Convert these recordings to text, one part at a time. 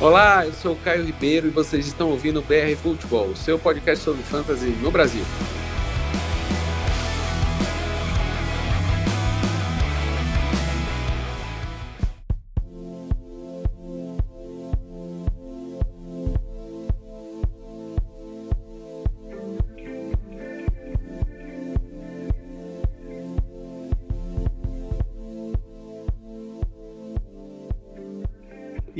Olá, eu sou o Caio Ribeiro e vocês estão ouvindo o BR Futebol, seu podcast sobre fantasy no Brasil.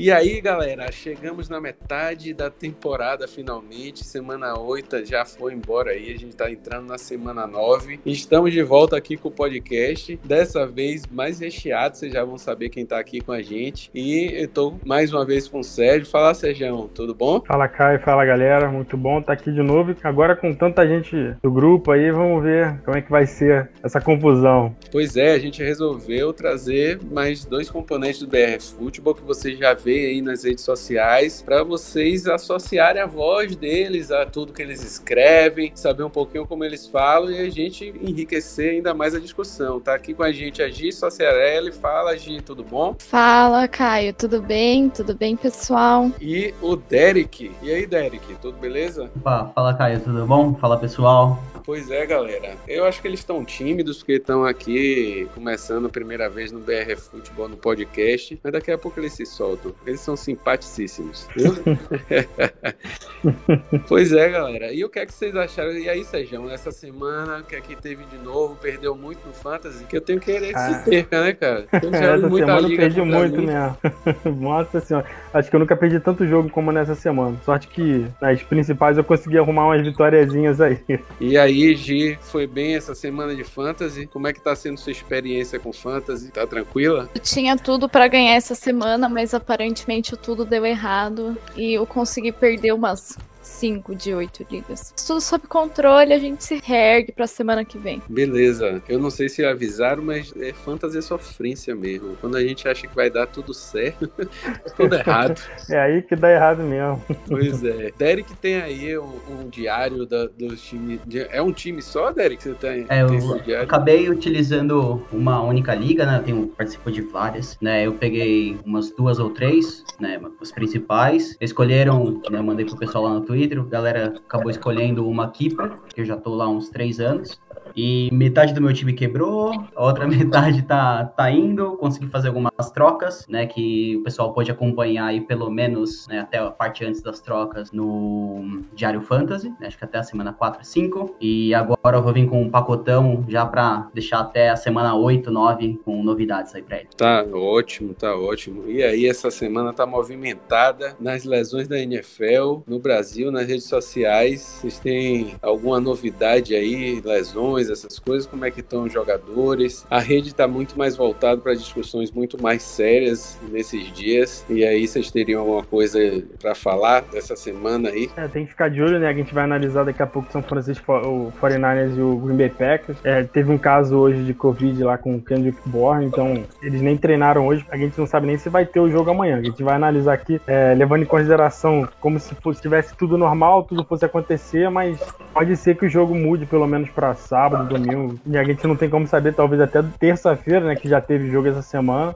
E aí, galera, chegamos na metade da temporada finalmente. Semana 8 já foi embora aí, a gente tá entrando na semana 9. Estamos de volta aqui com o podcast. Dessa vez mais recheado, vocês já vão saber quem tá aqui com a gente. E eu tô mais uma vez com o Sérgio. Fala, Sérgio, tudo bom? Fala, Caio, fala, galera. Muito bom estar tá aqui de novo. Agora com tanta gente do grupo aí, vamos ver como é que vai ser essa confusão. Pois é, a gente resolveu trazer mais dois componentes do BR Futebol que vocês já viram aí nas redes sociais para vocês associarem a voz deles a tudo que eles escrevem, saber um pouquinho como eles falam e a gente enriquecer ainda mais a discussão. Tá aqui com a gente a Gi Sociarelli. Fala, Gi, tudo bom? Fala, Caio, tudo bem? Tudo bem, pessoal? E o Derek. E aí, Derek, tudo beleza? Opa, fala, Caio, tudo bom? Fala, pessoal. Pois é, galera. Eu acho que eles estão tímidos porque estão aqui começando a primeira vez no BR Futebol no podcast, mas daqui a pouco eles se soltam. Eles são simpaticíssimos. pois é, galera. E o que é que vocês acharam? E aí, Sejão, essa semana, o que é que teve de novo? Perdeu muito no Fantasy? Que eu tenho que querer que ah. se perca, né, cara? Eu essa semana eu perdi muito mesmo. Nossa senhora. Acho que eu nunca perdi tanto jogo como nessa semana. Sorte que nas principais eu consegui arrumar umas vitóriazinhas aí. E aí, Gi, foi bem essa semana de Fantasy? Como é que tá sendo sua experiência com Fantasy? Tá tranquila? Eu tinha tudo para ganhar essa semana, mas aparentemente tudo deu errado e eu consegui perder umas 5 de 8 ligas. Tudo sob controle, a gente se reergue pra semana que vem. Beleza. Eu não sei se avisaram, mas é fantasia sofrência mesmo. Quando a gente acha que vai dar tudo certo, tudo errado. É aí que dá errado mesmo. Pois é. Derek tem aí um, um diário da, dos times. É um time só, Derek? Você tem, é, tem eu acabei utilizando uma única liga, né? Eu tenho, participo de várias, né? Eu peguei umas duas ou três, né? As principais. Escolheram, né? Eu mandei pro pessoal lá no Twitter Twitter, a galera acabou escolhendo uma Keeper, que eu já tô lá há uns três anos. E metade do meu time quebrou, a outra metade tá, tá indo, consegui fazer algumas trocas, né, que o pessoal pode acompanhar aí pelo menos, né, até a parte antes das trocas no Diário Fantasy, né, acho que até a semana 4 5, e agora eu vou vir com um pacotão já para deixar até a semana 8, 9 com novidades aí pra ele. Tá ótimo, tá ótimo. E aí essa semana tá movimentada nas lesões da NFL no Brasil, nas redes sociais, vocês têm alguma novidade aí, lesões, essas coisas, como é que estão os jogadores. A rede está muito mais voltada para discussões muito mais sérias nesses dias. E aí vocês teriam alguma coisa para falar dessa semana aí? É, tem que ficar de olho, né? A gente vai analisar daqui a pouco São Francisco, o 49ers e o Green Bay Packers. É, teve um caso hoje de Covid lá com o Kendrick Bourne, então eles nem treinaram hoje. A gente não sabe nem se vai ter o jogo amanhã. A gente vai analisar aqui, é, levando em consideração como se fosse, tivesse tudo normal, tudo fosse acontecer, mas pode ser que o jogo mude pelo menos para sábado sábado, domingo. E a gente não tem como saber, talvez até terça-feira, né? Que já teve jogo essa semana.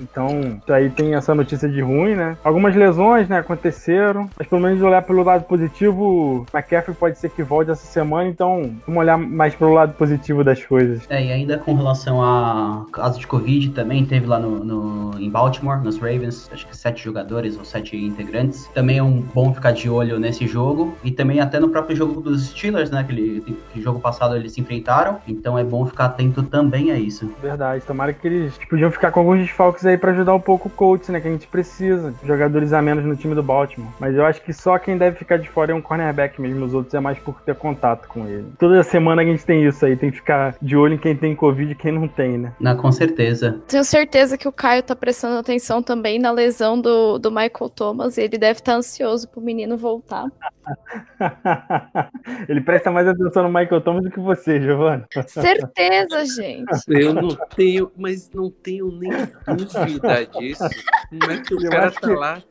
Então, aí tem essa notícia de ruim, né? Algumas lesões, né, aconteceram. Mas pelo menos olhar pelo lado positivo, McCaffrey pode ser que volte essa semana, então vamos olhar mais pelo lado positivo das coisas. É, e ainda com relação a caso de Covid também, teve lá no, no, em Baltimore, nos Ravens, acho que sete jogadores ou sete integrantes. Também é um bom ficar de olho nesse jogo. E também até no próprio jogo dos Steelers, né? Aquele que jogo passado eles se enfrentaram. Então é bom ficar atento também a isso. Verdade. Tomara que eles podiam ficar com alguns desfalques aí para ajudar um pouco o coach, né? Que a gente precisa. Jogadores a menos no time do Baltimore. Mas eu acho que só quem deve ficar de fora é um cornerback mesmo. Os outros é mais por ter contato com ele. Toda semana a gente tem isso aí. Tem que ficar de olho em quem tem Covid e quem não tem, né? Não, com certeza. Tenho certeza que o Caio tá prestando atenção também na lesão do, do Michael Thomas. E ele deve estar tá ansioso pro menino voltar. ele presta mais atenção no Michael Thomas do que você, Giovanna. Certeza, gente. Eu não tenho, mas não tenho nem dúvida disso. Como é que o eu cara tá que... lá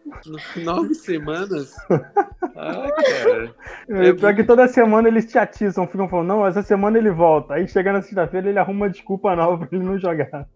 nove semanas Ah, cara. É, pior que toda semana eles te atiçam, ficam falando, não, essa semana ele volta. Aí chega na sexta-feira ele arruma uma desculpa nova pra ele não jogar.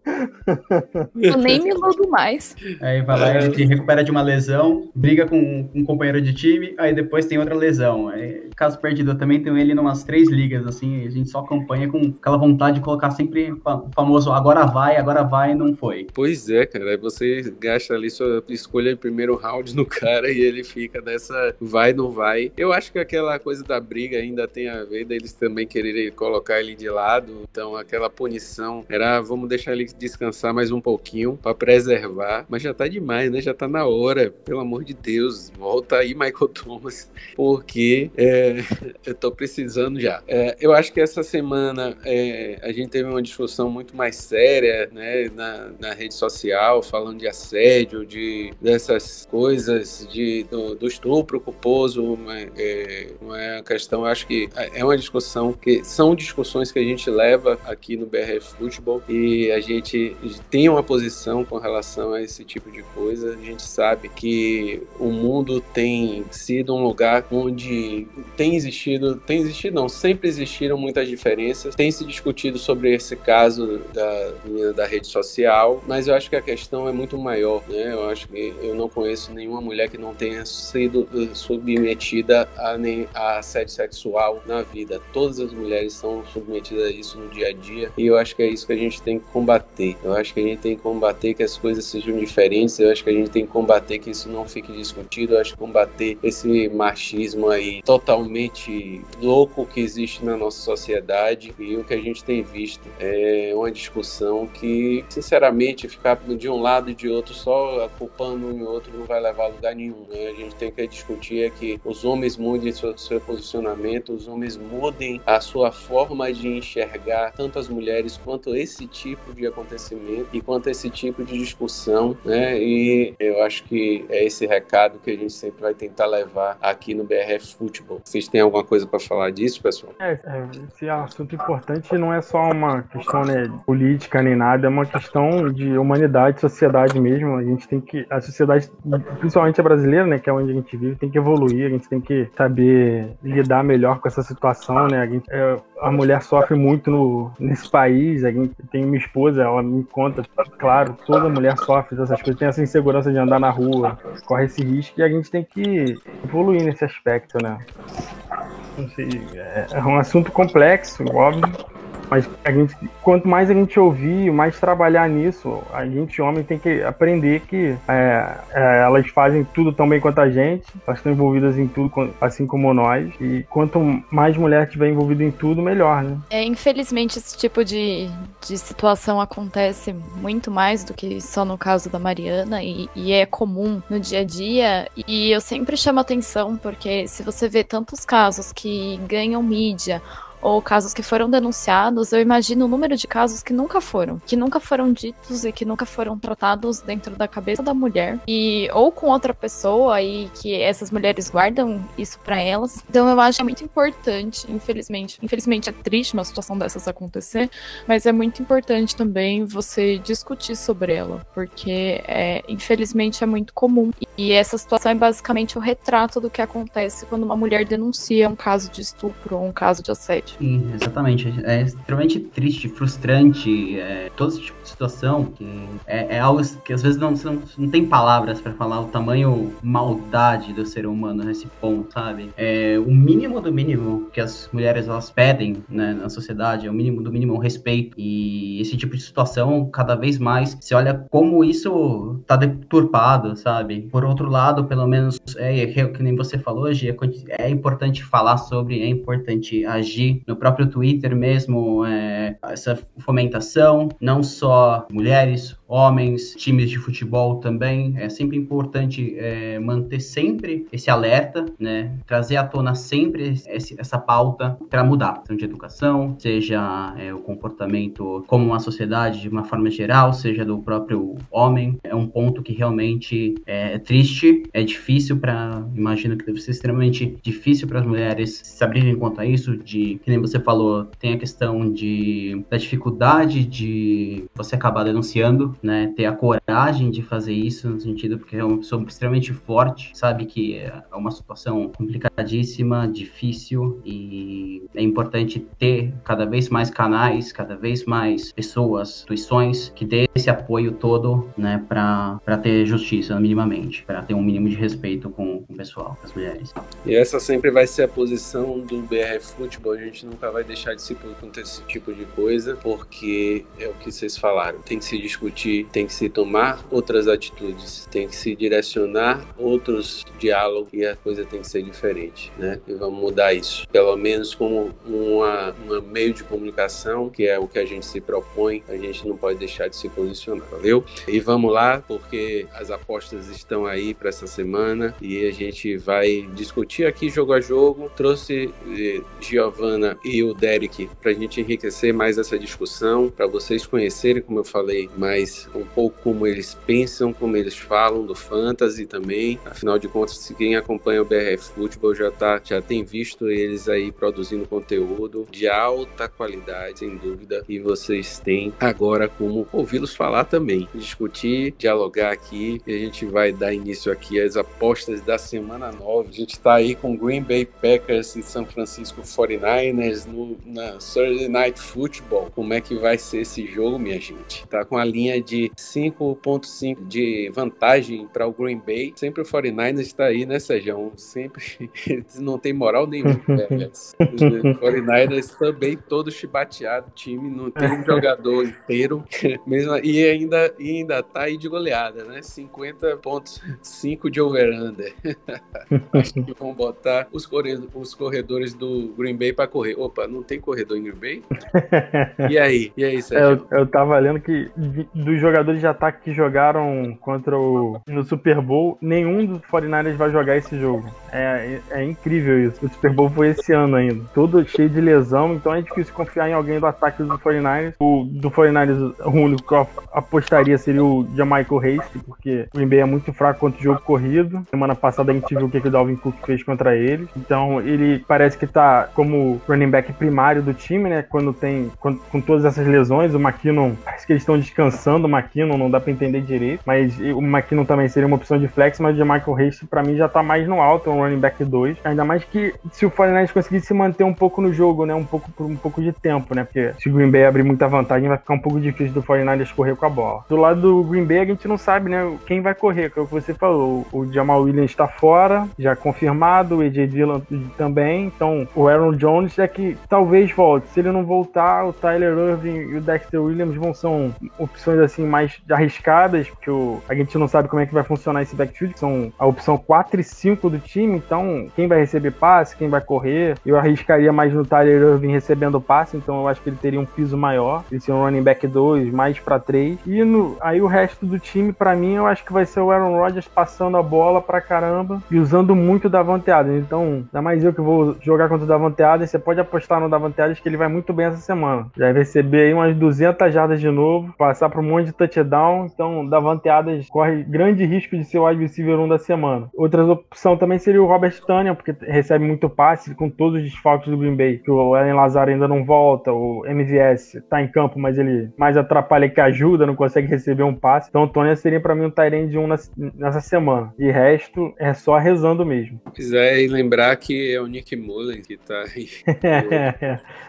Eu nem me iludo mais. Aí vai lá, é. recupera de uma lesão, briga com um companheiro de time, aí depois tem outra lesão. Aí, caso perdido, eu também tenho ele em umas três ligas, assim, a gente só acompanha com aquela vontade de colocar sempre o famoso agora vai, agora vai, não foi. Pois é, cara, aí você gasta ali sua escolha em primeiro round no cara e ele fica nessa vai, não vai. Eu acho que aquela coisa da briga ainda tem a ver deles também quererem colocar ele de lado, então aquela punição era vamos deixar ele descansar mais um pouquinho para preservar, mas já tá demais, né? Já tá na hora, pelo amor de Deus, volta aí Michael Thomas, porque é, eu tô precisando já. É, eu acho que essa semana é, a gente teve uma discussão muito mais séria, né, na, na rede social, falando de assédio, de dessas coisas, de do, do estupro culposo, é, uma é questão, eu acho que é uma discussão que são discussões que a gente leva aqui no BRF Futebol e a gente tem uma posição com relação a esse tipo de coisa. A gente sabe que o mundo tem sido um lugar onde tem existido, tem existido não, sempre existiram muitas diferenças. Tem se discutido sobre esse caso da menina da rede social, mas eu acho que a questão é muito maior, né? Eu acho que eu não conheço nenhuma mulher que não tenha sido eh, submetida a, nem, a assédio sexual na vida. Todas as mulheres são submetidas a isso no dia a dia e eu acho que é isso que a gente tem que combater. Eu acho que a gente tem que combater que as coisas sejam diferentes, eu acho que a gente tem que combater que isso não fique discutido, eu acho que combater esse machismo aí totalmente louco que existe na nossa sociedade e o que a gente tem visto é uma discussão que, sinceramente, ficar de um lado e de outro só culpando um e outro não vai levar a lugar nenhum. Né? A gente tem que discutir é que os homens mudem seu, seu posicionamento, os homens mudem a sua forma de enxergar tanto as mulheres quanto esse tipo de acontecimento e quanto esse tipo de discussão, né? E eu acho que é esse recado que a gente sempre vai tentar levar aqui no BRF Futebol. Vocês têm alguma coisa para falar disso, pessoal? É, é, esse assunto importante não é só uma questão né, política nem nada, é uma questão de humanidade, sociedade mesmo. A gente tem que, a sociedade, principalmente a brasileira, né, que é onde a gente vive, tem que evoluir, a gente tem que saber lidar melhor com essa situação, né? A, gente, é, a mulher sofre muito no, nesse país. A gente tem minha esposa, ela me conta, claro, toda mulher sofre dessas coisas, tem essa insegurança de andar na rua, corre esse risco e a gente tem que evoluir nesse aspecto, né? Não sei, é, é um assunto complexo, óbvio, mas a gente, quanto mais a gente ouvir, mais trabalhar nisso, a gente, homem, tem que aprender que é, é, elas fazem tudo tão bem quanto a gente, elas estão envolvidas em tudo, assim como nós. E quanto mais mulher tiver envolvida em tudo, melhor, né? É, infelizmente, esse tipo de, de situação acontece muito mais do que só no caso da Mariana, e, e é comum no dia a dia. E eu sempre chamo atenção, porque se você vê tantos casos que ganham mídia ou casos que foram denunciados, eu imagino o número de casos que nunca foram, que nunca foram ditos e que nunca foram tratados dentro da cabeça da mulher e ou com outra pessoa e que essas mulheres guardam isso para elas. Então eu acho é muito importante, infelizmente, infelizmente é triste uma situação dessas acontecer, mas é muito importante também você discutir sobre ela, porque é, infelizmente é muito comum e essa situação é basicamente o retrato do que acontece quando uma mulher denuncia um caso de estupro ou um caso de assédio. Sim, exatamente. É extremamente triste, frustrante, é, todo esse tipo de situação, que é, é algo que às vezes não, não, não tem palavras para falar o tamanho maldade do ser humano nesse ponto, sabe? É o mínimo do mínimo que as mulheres elas pedem né, na sociedade, é o mínimo do mínimo respeito. E esse tipo de situação, cada vez mais, se olha como isso tá deturpado, sabe? Por outro lado, pelo menos, é, é que nem você falou hoje, é, é importante falar sobre, é importante agir no próprio Twitter mesmo, é, essa fomentação, não só mulheres, homens, times de futebol também. É sempre importante é, manter sempre esse alerta, né? Trazer à tona sempre esse, essa pauta para mudar, seja de educação, seja é, o comportamento como uma sociedade de uma forma geral, seja do próprio homem. É um ponto que realmente é, é triste é difícil para, imagino que deve ser extremamente difícil para as mulheres se abrirem quanto a isso, de, que nem você falou, tem a questão de, da dificuldade de você acabar denunciando, né, ter a coragem de fazer isso, no sentido porque é uma pessoa extremamente forte, sabe que é uma situação complicadíssima, difícil e é importante ter cada vez mais canais, cada vez mais pessoas, instituições que dê esse apoio todo, né, para ter justiça minimamente, para ter um mínimo de respeito com, com o pessoal, com as mulheres. E essa sempre vai ser a posição do BR Futebol, a gente nunca vai deixar de se acontecer esse tipo de coisa, porque é o que vocês falaram, tem que se discutir, tem que se tomar outras atitudes, tem que se direcionar outros diálogos e a coisa tem que ser diferente, né? E vamos mudar isso, pelo menos como uma, uma meio de comunicação, que é o que a gente se propõe, a gente não pode deixar de se posicionar, valeu? E vamos lá, porque as apostas estão aí para essa semana e a gente vai discutir aqui jogo a jogo. Trouxe eh, Giovana e o Derek para a gente enriquecer mais essa discussão, para vocês conhecerem, como eu falei, mais um pouco como eles pensam, como eles falam do fantasy também. Afinal de contas, quem acompanha o BR Futebol já tá, já tem visto eles aí produzindo conteúdo de alta qualidade, sem dúvida, e vocês têm agora como ouvi-los falar também, discutir, dialogar aqui, e a gente vai dar início aqui às apostas da semana 9. A gente está aí com Green Bay Packers e São Francisco 49ers no, na Thursday Night Football. Como é que vai ser esse jogo, minha gente? Tá com a linha de 5.5 de vantagem para o Green Bay. Sempre o 49ers está aí, né, Sejão? Sempre não tem moral nenhuma. Os 49ers também todo chibateado, time não tem um jogador inteiro, mesmo, e ainda, e ainda tá aí de goleada, né? 50.5 de over-under. Acho que vão botar os corredores, os corredores do Green Bay para correr. Opa, não tem corredor em Green Bay? E aí? E aí, Sérgio? Eu, eu tava lendo que dos jogadores de ataque que jogaram contra o no Super Bowl, nenhum dos 49ers vai jogar esse jogo. É, é, é incrível isso. O Super Bowl foi esse ano ainda. Tudo cheio de lesão, então é difícil confiar em alguém do ataque do 49ers. O do 49ers, o único que eu apostaria seria o Jamaica Hasty, porque o Green Bay é muito fraco contra o jogo corrido. Semana passada a gente viu o que, que o Dalvin Cook fez contra ele. Então ele parece que tá como running back primário do time, né? Quando tem. Com, todas essas lesões, o McKinnon. Parece que eles estão descansando o McKinnon, não dá pra entender direito. Mas o McKinnon também seria uma opção de flex, mas o Jamaica Hasty pra mim já tá mais no alto, é um running back 2. Ainda mais que se o 49ers conseguir se manter um pouco no jogo, né? Um pouco por um pouco de tempo, né? Porque se o Green Bay abrir muita vantagem, vai ficar um pouco difícil do 49ers correr com a bola. Do lado do Green Bay, a gente não sabe, né? Quem vai correr, que é o que você falou. O Jamal Williams está fora, já confirmado, o AJ Dillon também. Então, o Aaron Jones é que talvez volte. Se ele não voltar, o Tyler Irving e o Dexter Williams vão são opções assim mais arriscadas, porque o, a gente não sabe como é que vai funcionar esse backfield, que são a opção 4 e 5 do time. Então, quem vai receber passe, quem vai correr. Eu arriscaria mais no Tyler Irving recebendo passe, então eu acho que ele teria um piso maior. Ele seria um running back 2, mais para 3. E no, aí o resto do time, para mim, eu acho que vai ser o Aaron Rodgers passando a bola pra caramba e usando muito o Davante Adams. Então, ainda mais eu que vou jogar contra o Davante Adams, você pode apostar no Davante Adams que ele vai muito bem essa semana. Já vai receber aí umas 200 jardas de novo, passar para um monte de touchdown. Então, Davante Adams corre grande risco de ser o wide receiver 1 da semana. Outra opção também seria o Robert Stanton, porque recebe muito passe com todos os desfalques do Green Bay. Que o Ellen Lazar ainda não volta, o MVS tá em campo, mas ele mais atrapalha que ajuda, não consegue receber um passe. Então, o Tony seria para mim um Tyrande de 1 nessa semana. E resto é só rezando mesmo. Quiser lembrar que é o Nick Mullen que tá aí.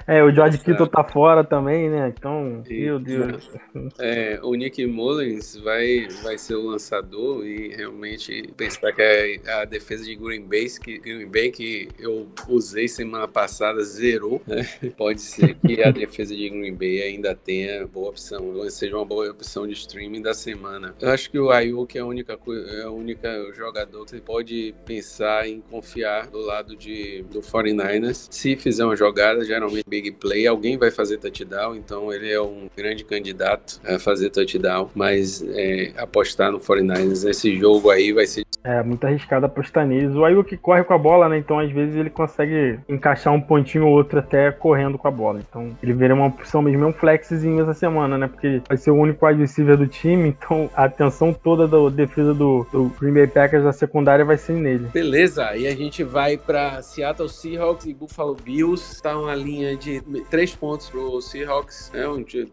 é, o George Kittle tá fora também, né? Então, e, meu Deus. É, o Nick Mullins vai, vai ser o lançador e realmente pensar que a, a defesa de Green Bay, que, Green Bay que eu usei semana passada zerou, né? Pode ser que a defesa de Green Bay ainda tenha boa opção, seja uma boa opção de streaming da semana. Eu acho que o Ayuk é a única é a única jogador que você pode pensar em confiar do lado de do 49ers. Se fizer uma jogada, geralmente big play, alguém vai fazer touchdown, então ele é um grande candidato a fazer touchdown, mas é, apostar no 49ers nesse jogo aí vai ser é muito arriscado apostar neles. O Ayuk corre com a bola, né? Então às vezes ele consegue encaixar um pontinho ou outro até correndo com a bola. Então ele vira uma opção mesmo, é um flexzinho essa semana, né? Porque vai ser o único receiver do time, então a atenção toda da defesa do do, Green Bay Packers, a secundária vai ser nele. Beleza, e a gente vai para Seattle Seahawks e Buffalo Bills. Tá uma linha de três pontos pro Seahawks, né?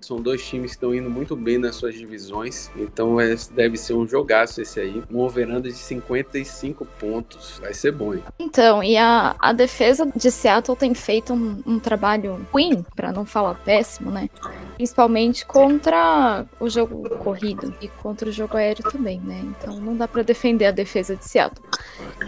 São dois times que estão indo muito bem nas suas divisões, então é, deve ser um jogaço esse aí. Um overanda de 55 pontos, vai ser bom. Hein? Então, e a, a defesa de Seattle tem feito um, um trabalho ruim, para não falar péssimo, né? Principalmente contra o jogo corrido e contra o jogo aéreo também, né? Então não dá para defender a defesa de Seattle.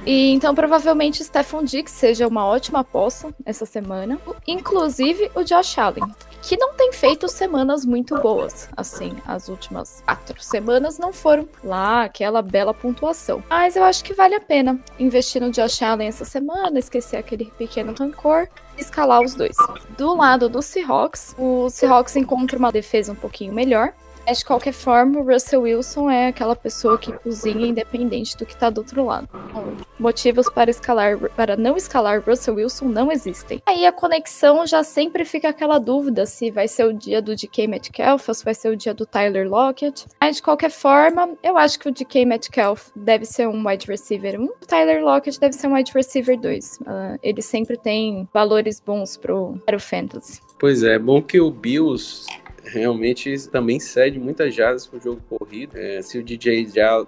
E então provavelmente Stephon Diggs seja uma ótima aposta essa semana, inclusive o Josh Allen, que não tem feito semanas muito boas. Assim, as últimas quatro semanas não foram lá aquela bela pontuação. Mas eu acho que vale a pena investir no Josh Allen essa semana, esquecer aquele pequeno rancor escalar os dois. Do lado do Seahawks, o Seahawks encontra uma defesa um pouquinho melhor, mas de qualquer forma, o Russell Wilson é aquela pessoa que cozinha independente do que está do outro lado. Então, motivos para escalar, para não escalar Russell Wilson não existem. Aí a conexão já sempre fica aquela dúvida se vai ser o dia do DK Metcalf ou se vai ser o dia do Tyler Lockett. Mas de qualquer forma, eu acho que o DK Metcalf deve ser um wide receiver 1, o Tyler Lockett deve ser um wide receiver 2. Uh, ah, ele sempre tem valores bons pro, para o fantasy. Pois é, bom que o Bills realmente também cede muitas jardas para o jogo corrido. É, se o DJ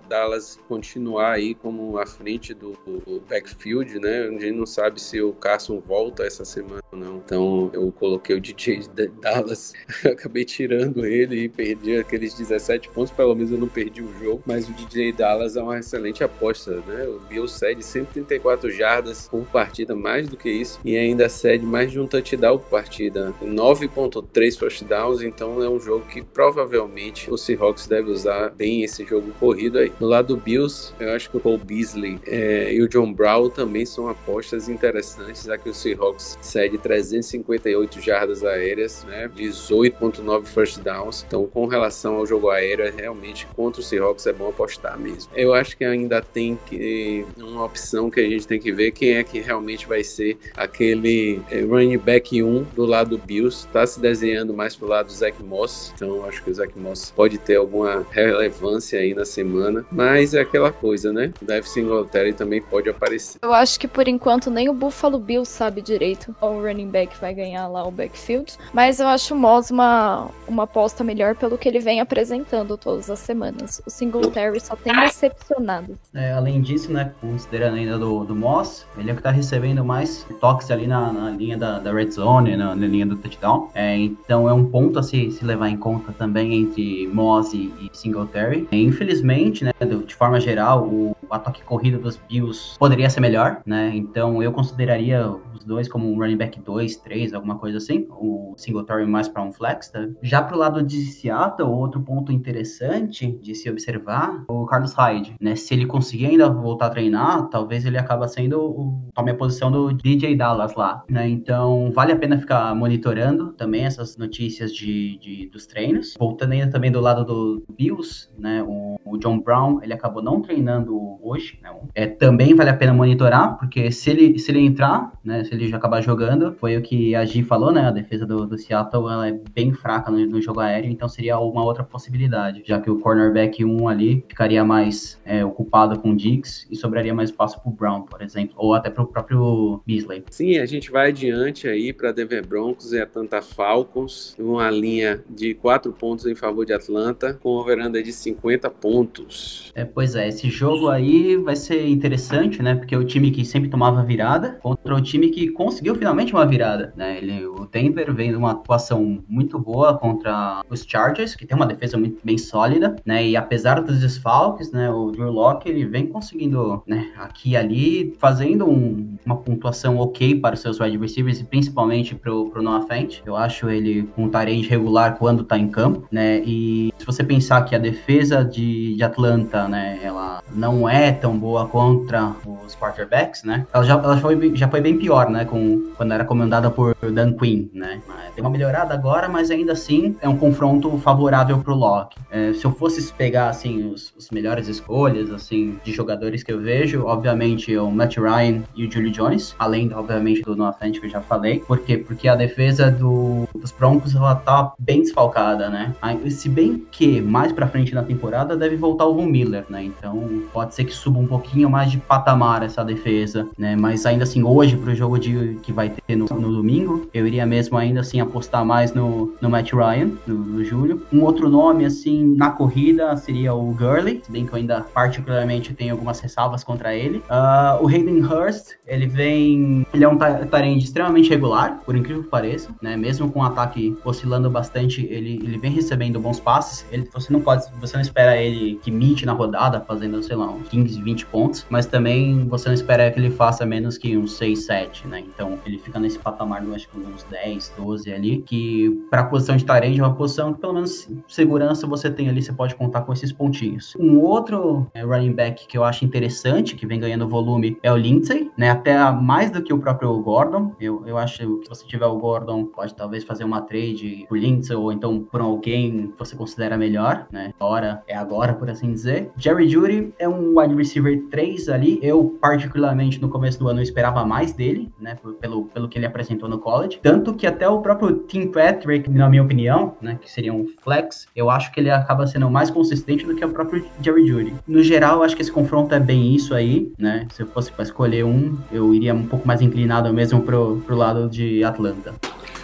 Dallas continuar aí como à frente do, do, backfield, né? A gente não sabe se o Carson volta essa semana ou não. Então eu coloquei o DJ Dallas, acabei tirando ele e perdi aqueles 17 pontos. Pelo menos eu não perdi o jogo, mas o DJ Dallas é uma excelente aposta, né? O Bill cede 134 jardas por partida, mais do que isso, e ainda cede mais de um touchdown por partida, 9.3 first downs, então então é um jogo que provavelmente o Seahawks deve usar bem esse jogo corrido aí. No lado do Bills, eu acho que o Paul Beasley é, e o John Brown também são apostas interessantes, já que o Seahawks cede 358 jardas aéreas, né, 18.9 first downs. Então, com relação ao jogo aéreo, realmente contra o Seahawks é bom apostar mesmo. Eu acho que ainda tem que uma opção que a gente tem que ver quem é que realmente vai ser aquele é, running back 1 do lado do Bills. Está se desenhando mais pro lado do Zach Moss, então acho que o Zach Moss pode ter alguma relevância aí na semana, mas é aquela coisa, né? O Dave Singletary também pode aparecer. Eu acho que por enquanto nem o Buffalo Bills sabe direito qual running back vai ganhar lá o backfield, mas eu acho o Moss uma, uma aposta melhor pelo que ele vem apresentando todas as semanas. O Singletary só tem decepcionado. É, além disso, né, considerando ainda do, do Moss, ele é que tá recebendo mais toques ali na, na linha da, da red zone, na, na linha do touchdown, é, então é um ponto a se se, levar em conta também entre Moss e, Singletary. Infelizmente, né, de forma geral, o ataque corrido dos Bills poderia ser melhor, né? Então eu consideraria os dois como um running back 2, 3, alguma coisa assim. O Singletary mais para um flex, tá? Já pro lado de Seattle, outro ponto interessante de se observar, o Carlos Hyde, né? Se ele conseguir ainda voltar a treinar, talvez ele acaba sendo o tome a posição do DJ Dallas lá, né? Então vale a pena ficar monitorando também essas notícias de de, dos treinos. Voltando ainda também do lado do Bills, né? O, o John Brown, ele acabou não treinando hoje, né? É, também vale a pena monitorar, porque se ele, se ele entrar, né? Se ele já acabar jogando, foi o que a Gi falou, né? A defesa do, do Seattle, ela é bem fraca no, no, jogo aéreo, então seria uma outra possibilidade, já que o cornerback 1 ali ficaria mais é, ocupado com o Diggs e sobraria mais espaço pro Brown, por exemplo, ou até pro próprio Beasley. Sim, a gente vai adiante aí para Denver Broncos e Atlanta Falcons, uma linha linha de 4 pontos em favor de Atlanta, com uma veranda de 50 pontos. É, pois é, esse jogo aí vai ser interessante, né? Porque é o time que sempre tomava virada contra o time que conseguiu finalmente uma virada, né? Ele, o Denver vem de uma atuação muito boa contra os Chargers, que tem uma defesa muito bem sólida, né? E apesar dos desfalques, né? O Drew Locke, ele vem conseguindo, né? Aqui e ali, fazendo um, uma pontuação ok para os seus wide receivers e principalmente pro, pro Noah Fent. Eu acho ele um tarente regular regular quando tá em campo, né? E se você pensar que a defesa de, de Atlanta, né, ela não é tão boa contra os quarterbacks, né? Ela já, ela foi, já foi bem pior, né? Com, quando era comandada por Dan Quinn, né? Tem uma melhorada agora, mas ainda assim é um confronto favorável pro Locke. É, se eu fosse pegar, assim, os, os, melhores escolhas, assim, de jogadores que eu vejo, obviamente o Matt Ryan e o Julio Jones, além, obviamente, do Noah Fant que eu já falei. Por quê? Porque a defesa do, dos Broncos, ela tá bem desfalcada, né? Se bem que mais pra frente na temporada deve voltar o Von Miller, né? Então pode ser que suba um pouquinho mais de patamar essa defesa, né? Mas ainda assim, hoje, pro jogo de, que vai ter no, no domingo, eu iria mesmo ainda assim apostar mais no, no Matt Ryan, no, no Júlio. Um outro nome, assim, na corrida seria o Gurley, se bem que eu ainda particularmente tenho algumas ressalvas contra ele. Uh, o Hayden Hurst, ele vem. Ele é um tarende extremamente regular, por incrível que pareça, né? Mesmo com o ataque oscilando bastante, ele, ele vem recebendo bons passes. Ele, você não pode. Você não espera ele que mite na rodada, fazendo, sei lá, uns 15, 20 pontos, mas também você não espera que ele faça menos que uns 6, 7, né? Então ele fica nesse patamar, do, acho que uns 10, 12 ali, que para a posição de tarende é uma posição que pelo menos segurança você tem ali, você pode contar com esses pontinhos. Um outro é, running back que eu acho interessante, que vem ganhando volume, é o Lindsay, né? Até mais do que o próprio Gordon. Eu, eu acho que se você tiver o Gordon, pode talvez fazer uma trade por Lindsay ou então por alguém que você considera melhor, né? Agora é agora, por assim dizer. Jerry Judy é um wide receiver 3 ali. Eu, particularmente, no começo do ano, esperava mais dele, né? Pelo, pelo que ele apresentou no college. Tanto que até o próprio Tim Patrick, na minha opinião, né? Que seria um flex, eu acho que ele acaba sendo mais consistente do que o próprio Jerry Judy. No geral, eu acho que esse confronto é bem isso aí, né? Se eu fosse para escolher um, eu iria um pouco mais inclinado mesmo pro, pro lado de Atlanta.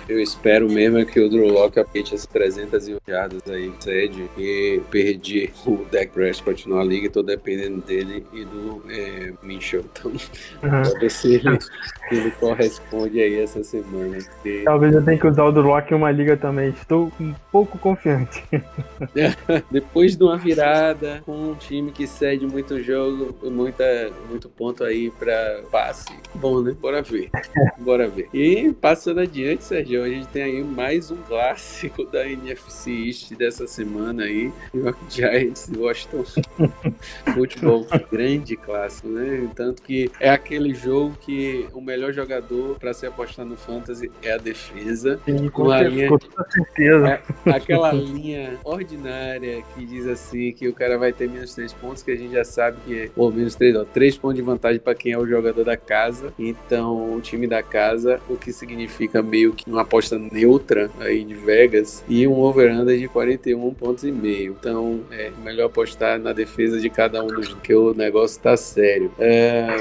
Eu espero mesmo é que o Drew Locke apete as 300 jardas aí, sede, e perdi o Dak Prescott na liga, tô dependendo dele e do é, Minchel. Então, uhum. ver se ele, ele, corresponde aí essa semana. Porque... Talvez eu tenha que usar o Drew Locke em uma liga também, estou um pouco confiante. Depois de uma virada com um time que cede muito jogo, muita, muito ponto aí pra passe, bom, né? Bora ver. Bora ver. E passando adiante, Sérgio, a gente tem aí mais um clássico da NFC East dessa semana aí, New York Giants e Washington Futebol, grande clássico, né? Tanto que é aquele jogo que o melhor jogador para se apostar no fantasy é a defesa. Sim, com, a linha, com certeza. É, aquela linha ordinária que diz assim que o cara vai ter menos três pontos, que a gente já sabe que é, ou menos três, ó, três pontos de vantagem para quem é o jogador da casa. Então, o time da casa, o que significa meio que uma aposta neutra aí de Vegas e um over-under de 41 pontos e meio. Então é melhor apostar na defesa de cada um dos que o negócio tá sério. É,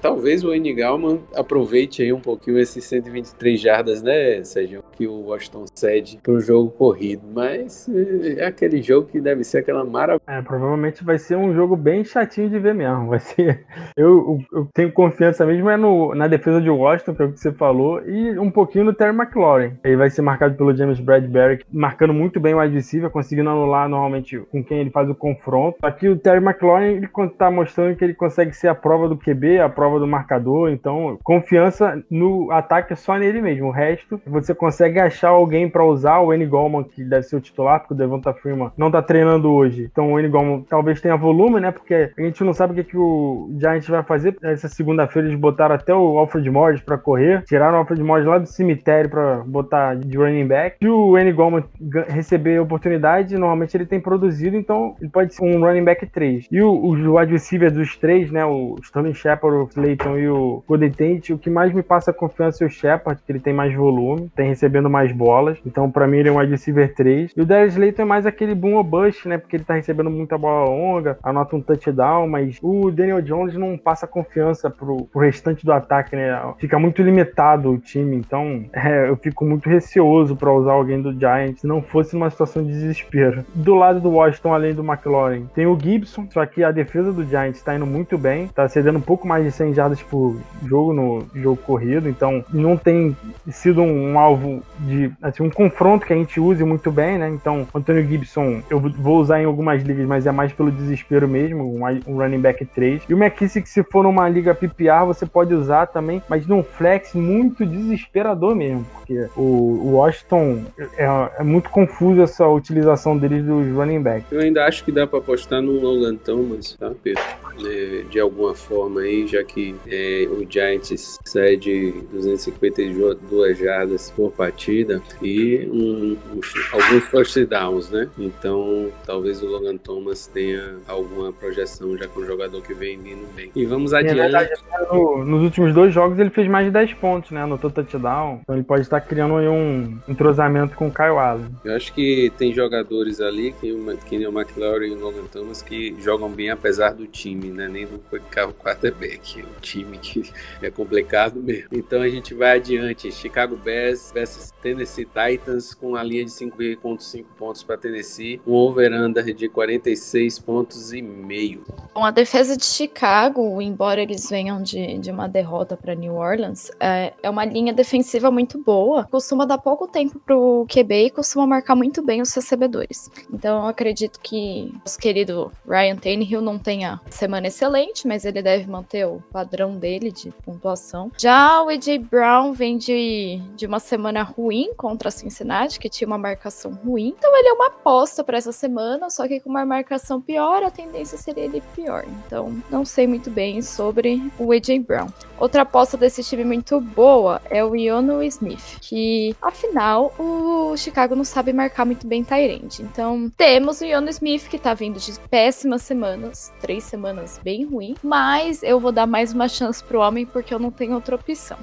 talvez o. Galman aproveite aí um pouquinho esses 123 jardas, né, Sérgio, que o Washington cede para o jogo corrido, mas é aquele jogo que deve ser aquela maravilha. É, provavelmente vai ser um jogo bem chatinho de ver mesmo. Vai ser. Eu, eu tenho confiança mesmo é no, na defesa de Washington, que é que você falou, e um pouquinho no Terry McLaurin McLaurin. Ele vai ser marcado pelo James Bradbury, marcando muito bem o wide receiver, conseguindo anular normalmente com quem ele faz o confronto. Aqui o Terry McLaurin ele tá mostrando que ele consegue ser a prova do QB, a prova do marcador, então confiança no ataque é só nele mesmo. O resto, você consegue achar alguém para usar, o N. Goldman, que deve ser o titular, porque o Devonta Freeman não tá treinando hoje. Então o N. Goldman talvez tenha volume, né? Porque a gente não sabe o que, que o Giants vai fazer. Essa segunda-feira eles botaram até o Alfred Morris para correr, tiraram o Alfred Morris lá do cemitério para botar de running back. Se o N. Goldman receber oportunidade, normalmente ele tem produzido, então ele pode ser um running back 3. E o, os wide receivers dos três, né, o Stanley Shepard, o Clayton e o Golden Tate, o que mais me passa confiança é o Shepard, que ele tem mais volume, tem recebendo mais bolas. Então, para mim, ele é um wide receiver 3. E o Darius Slayton é mais aquele boom ou bust, né, porque ele tá recebendo muita bola longa, anota um touchdown, mas o Daniel Jones não passa confiança pro, pro restante do ataque, né? Fica muito limitado o time, então é, eu fico muito receoso para usar alguém do Giants não fosse numa situação de desespero. Do lado do Washington, além do McLaurin, tem o Gibson, só que a defesa do Giants está indo muito bem, tá cedendo um pouco mais de 100 jardas por jogo no jogo corrido, então não tem sido um, um alvo de assim, um confronto que a gente use muito bem, né? Então, Antônio Gibson eu vou usar em algumas ligas, mas é mais pelo desespero mesmo, um, um running back 3. E o McKissick, se for numa liga PPR, você pode usar também, mas num flex muito desesperador mesmo, porque o, Washington é, é, muito confuso essa utilização deles dos running backs. Eu ainda acho que dá para apostar no Logan Thomas, tá, Pedro? né, de alguma forma aí, já que é, o Giants cede 252 jardas por partida e um, um, alguns first downs, né? Então, talvez o Logan Thomas tenha alguma projeção já com o jogador que vem vindo bem. E vamos adiante. Verdade, no, nos últimos dois jogos ele fez mais de 10 pontos, né? No touchdown. Então ele pode estar criando aí um entrosamento com o Kyle Allen. Eu acho que tem jogadores ali, que, o McLaurin e o Logan Thomas, que jogam bem apesar do time, né? Nem do quarterback. O time que é complicado mesmo. Então a gente vai adiante. Chicago Bears versus Tennessee Titans com a linha de 5,5 pontos para Tennessee. Um over-under de 46 pontos e meio. Bom, a defesa de Chicago, embora eles venham de, de uma derrota para New Orleans, é, é uma linha defensiva muito boa. Costuma dar pouco tempo pro QB e costuma marcar muito bem os recebedores. Então eu acredito que o querido Ryan Tannehill não tenha semana excelente, mas ele deve manter o padrão dele de pontuação. Já o AJ Brown vem de, de uma semana ruim contra a Cincinnati, que tinha uma marcação ruim. Então ele é uma aposta para essa semana, só que com uma marcação pior, a tendência seria ele pior. Então não sei muito bem sobre o AJ Brown. Outra aposta desse time muito boa é o Iono Smith, que afinal o Chicago não sabe marcar muito bem Tyrande. Então temos o Iono Smith que tá vindo de péssimas semanas, três semanas bem ruim, mas eu vou dar mais uma chance pro homem porque eu não tenho outra opção.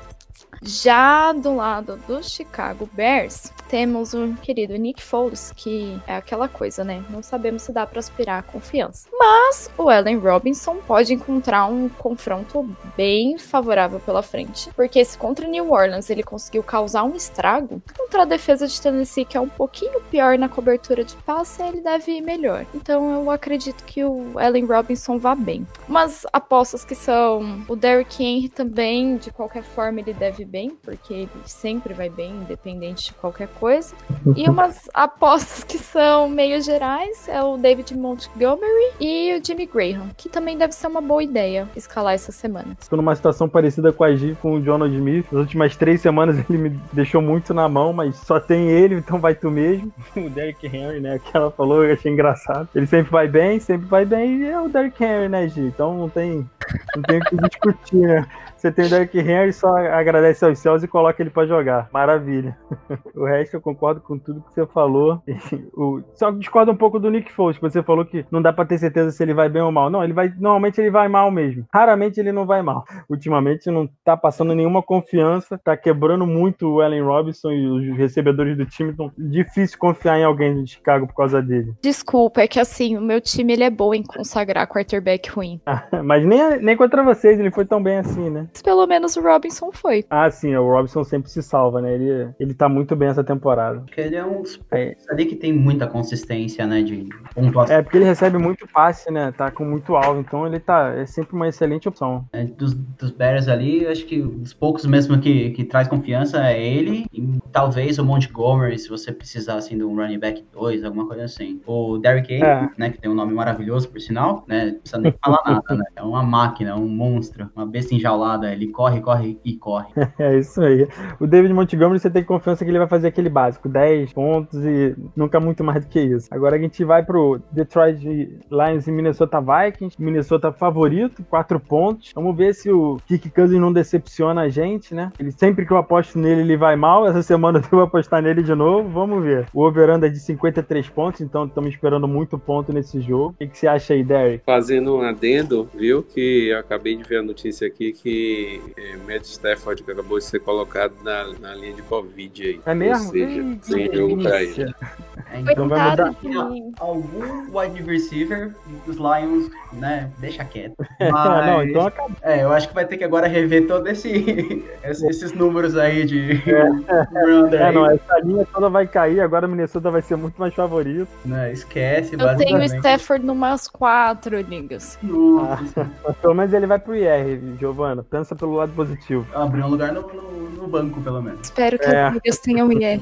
Já do lado do Chicago Bears, temos o querido Nick Foles, que é aquela coisa, né? Não sabemos se dá para aspirar a confiança. Mas o Allen Robinson pode encontrar um confronto bem favorável pela frente, porque se contra New Orleans ele conseguiu causar um estrago, contra a defesa de Tennessee, que é um pouquinho pior na cobertura de passe, ele deve ir melhor. Então eu acredito que o Allen Robinson vá bem. Umas apostas que são o Derrick Henry também, de qualquer forma, ele deve bem, porque ele sempre vai bem, independente de qualquer coisa. E umas apostas que são meio gerais é o David Montgomery e o Jimmy Graham, que também deve ser uma boa ideia escalar essa semana. Estou numa situação parecida com a G com o Jonathan Smith. Nas últimas três semanas ele me deixou muito na mão, mas só tem ele, então vai tu mesmo. O Derrick Henry, né? Que ela falou, eu achei engraçado. Ele sempre vai bem, sempre vai bem, e é o Derrick Henry, né, G? Então não tem, não tem o que discutir, né? Você tem o Derrick Henry, só agradece aos céus e coloca ele para jogar. Maravilha. o resto eu concordo com tudo que você falou. o... Só discordo um pouco do Nick Foles, que você falou que não dá para ter certeza se ele vai bem ou mal. Não, ele vai. Normalmente ele vai mal mesmo. Raramente ele não vai mal. Ultimamente não tá passando nenhuma confiança, tá quebrando muito o Allen Robinson e os recebedores do time. Então, difícil confiar em alguém de Chicago por causa dele. Desculpa, é que assim, o meu time ele é bom em consagrar quarterback ruim. Mas nem, nem contra vocês ele foi tão bem assim, né? Pelo menos o Robinson foi. Ah, sim, o Robinson sempre se salva, né? Ele, ele tá muito bem essa temporada. Porque ele é um dos é. ali que tem muita consistência, né? De pontuação. É, porque ele recebe muito passe, né? Tá com muito alvo, então ele tá. É sempre uma excelente opção. É, dos, dos Bears ali, acho que os poucos mesmo que, que traz confiança é ele e talvez o Montgomery, se você precisar assim de um running back 2, alguma coisa assim. O Derrick Henry, é. né? Que tem um nome maravilhoso, por sinal, né? Não precisa nem falar nada, né? É uma máquina, um monstro, uma besta enjaulada ele corre, corre e corre. é isso aí. O David Montgomery, você tem confiança que ele vai fazer aquele básico, 10 pontos e nunca muito mais do que isso. Agora a gente vai pro Detroit Lions e Minnesota Vikings. Minnesota favorito, 4 pontos. Vamos ver se o Kick Cousins não decepciona a gente, né? Ele sempre que eu aposto nele, ele vai mal. Essa semana eu vou apostar nele de novo. Vamos ver. O over é de 53 pontos, então estamos esperando muito ponto nesse jogo. O que, que você acha aí, Derek? Fazendo um adendo, viu? Que eu acabei de ver a notícia aqui que é, Matt Stafford que acabou de ser colocado na, na linha de Covid aí. É mesmo? Ou seja, sem jogo pra ele. É, então vai mudar algum wide receiver dos Lions, né? Deixa quieto. Mas, não, então acabou. É, eu acho que vai ter que agora rever todos esse, esses números aí de. É, é não, essa linha toda vai cair, agora o Minnesota vai ser muito mais favorito. Não, esquece, Eu tenho o Stafford numas quatro ligas. Ah, pelo menos ele vai pro IR, Giovana. Pensa pelo lado positivo. Abriu um lugar no, no, no banco, pelo menos. Espero que é. as ligas tenham IR.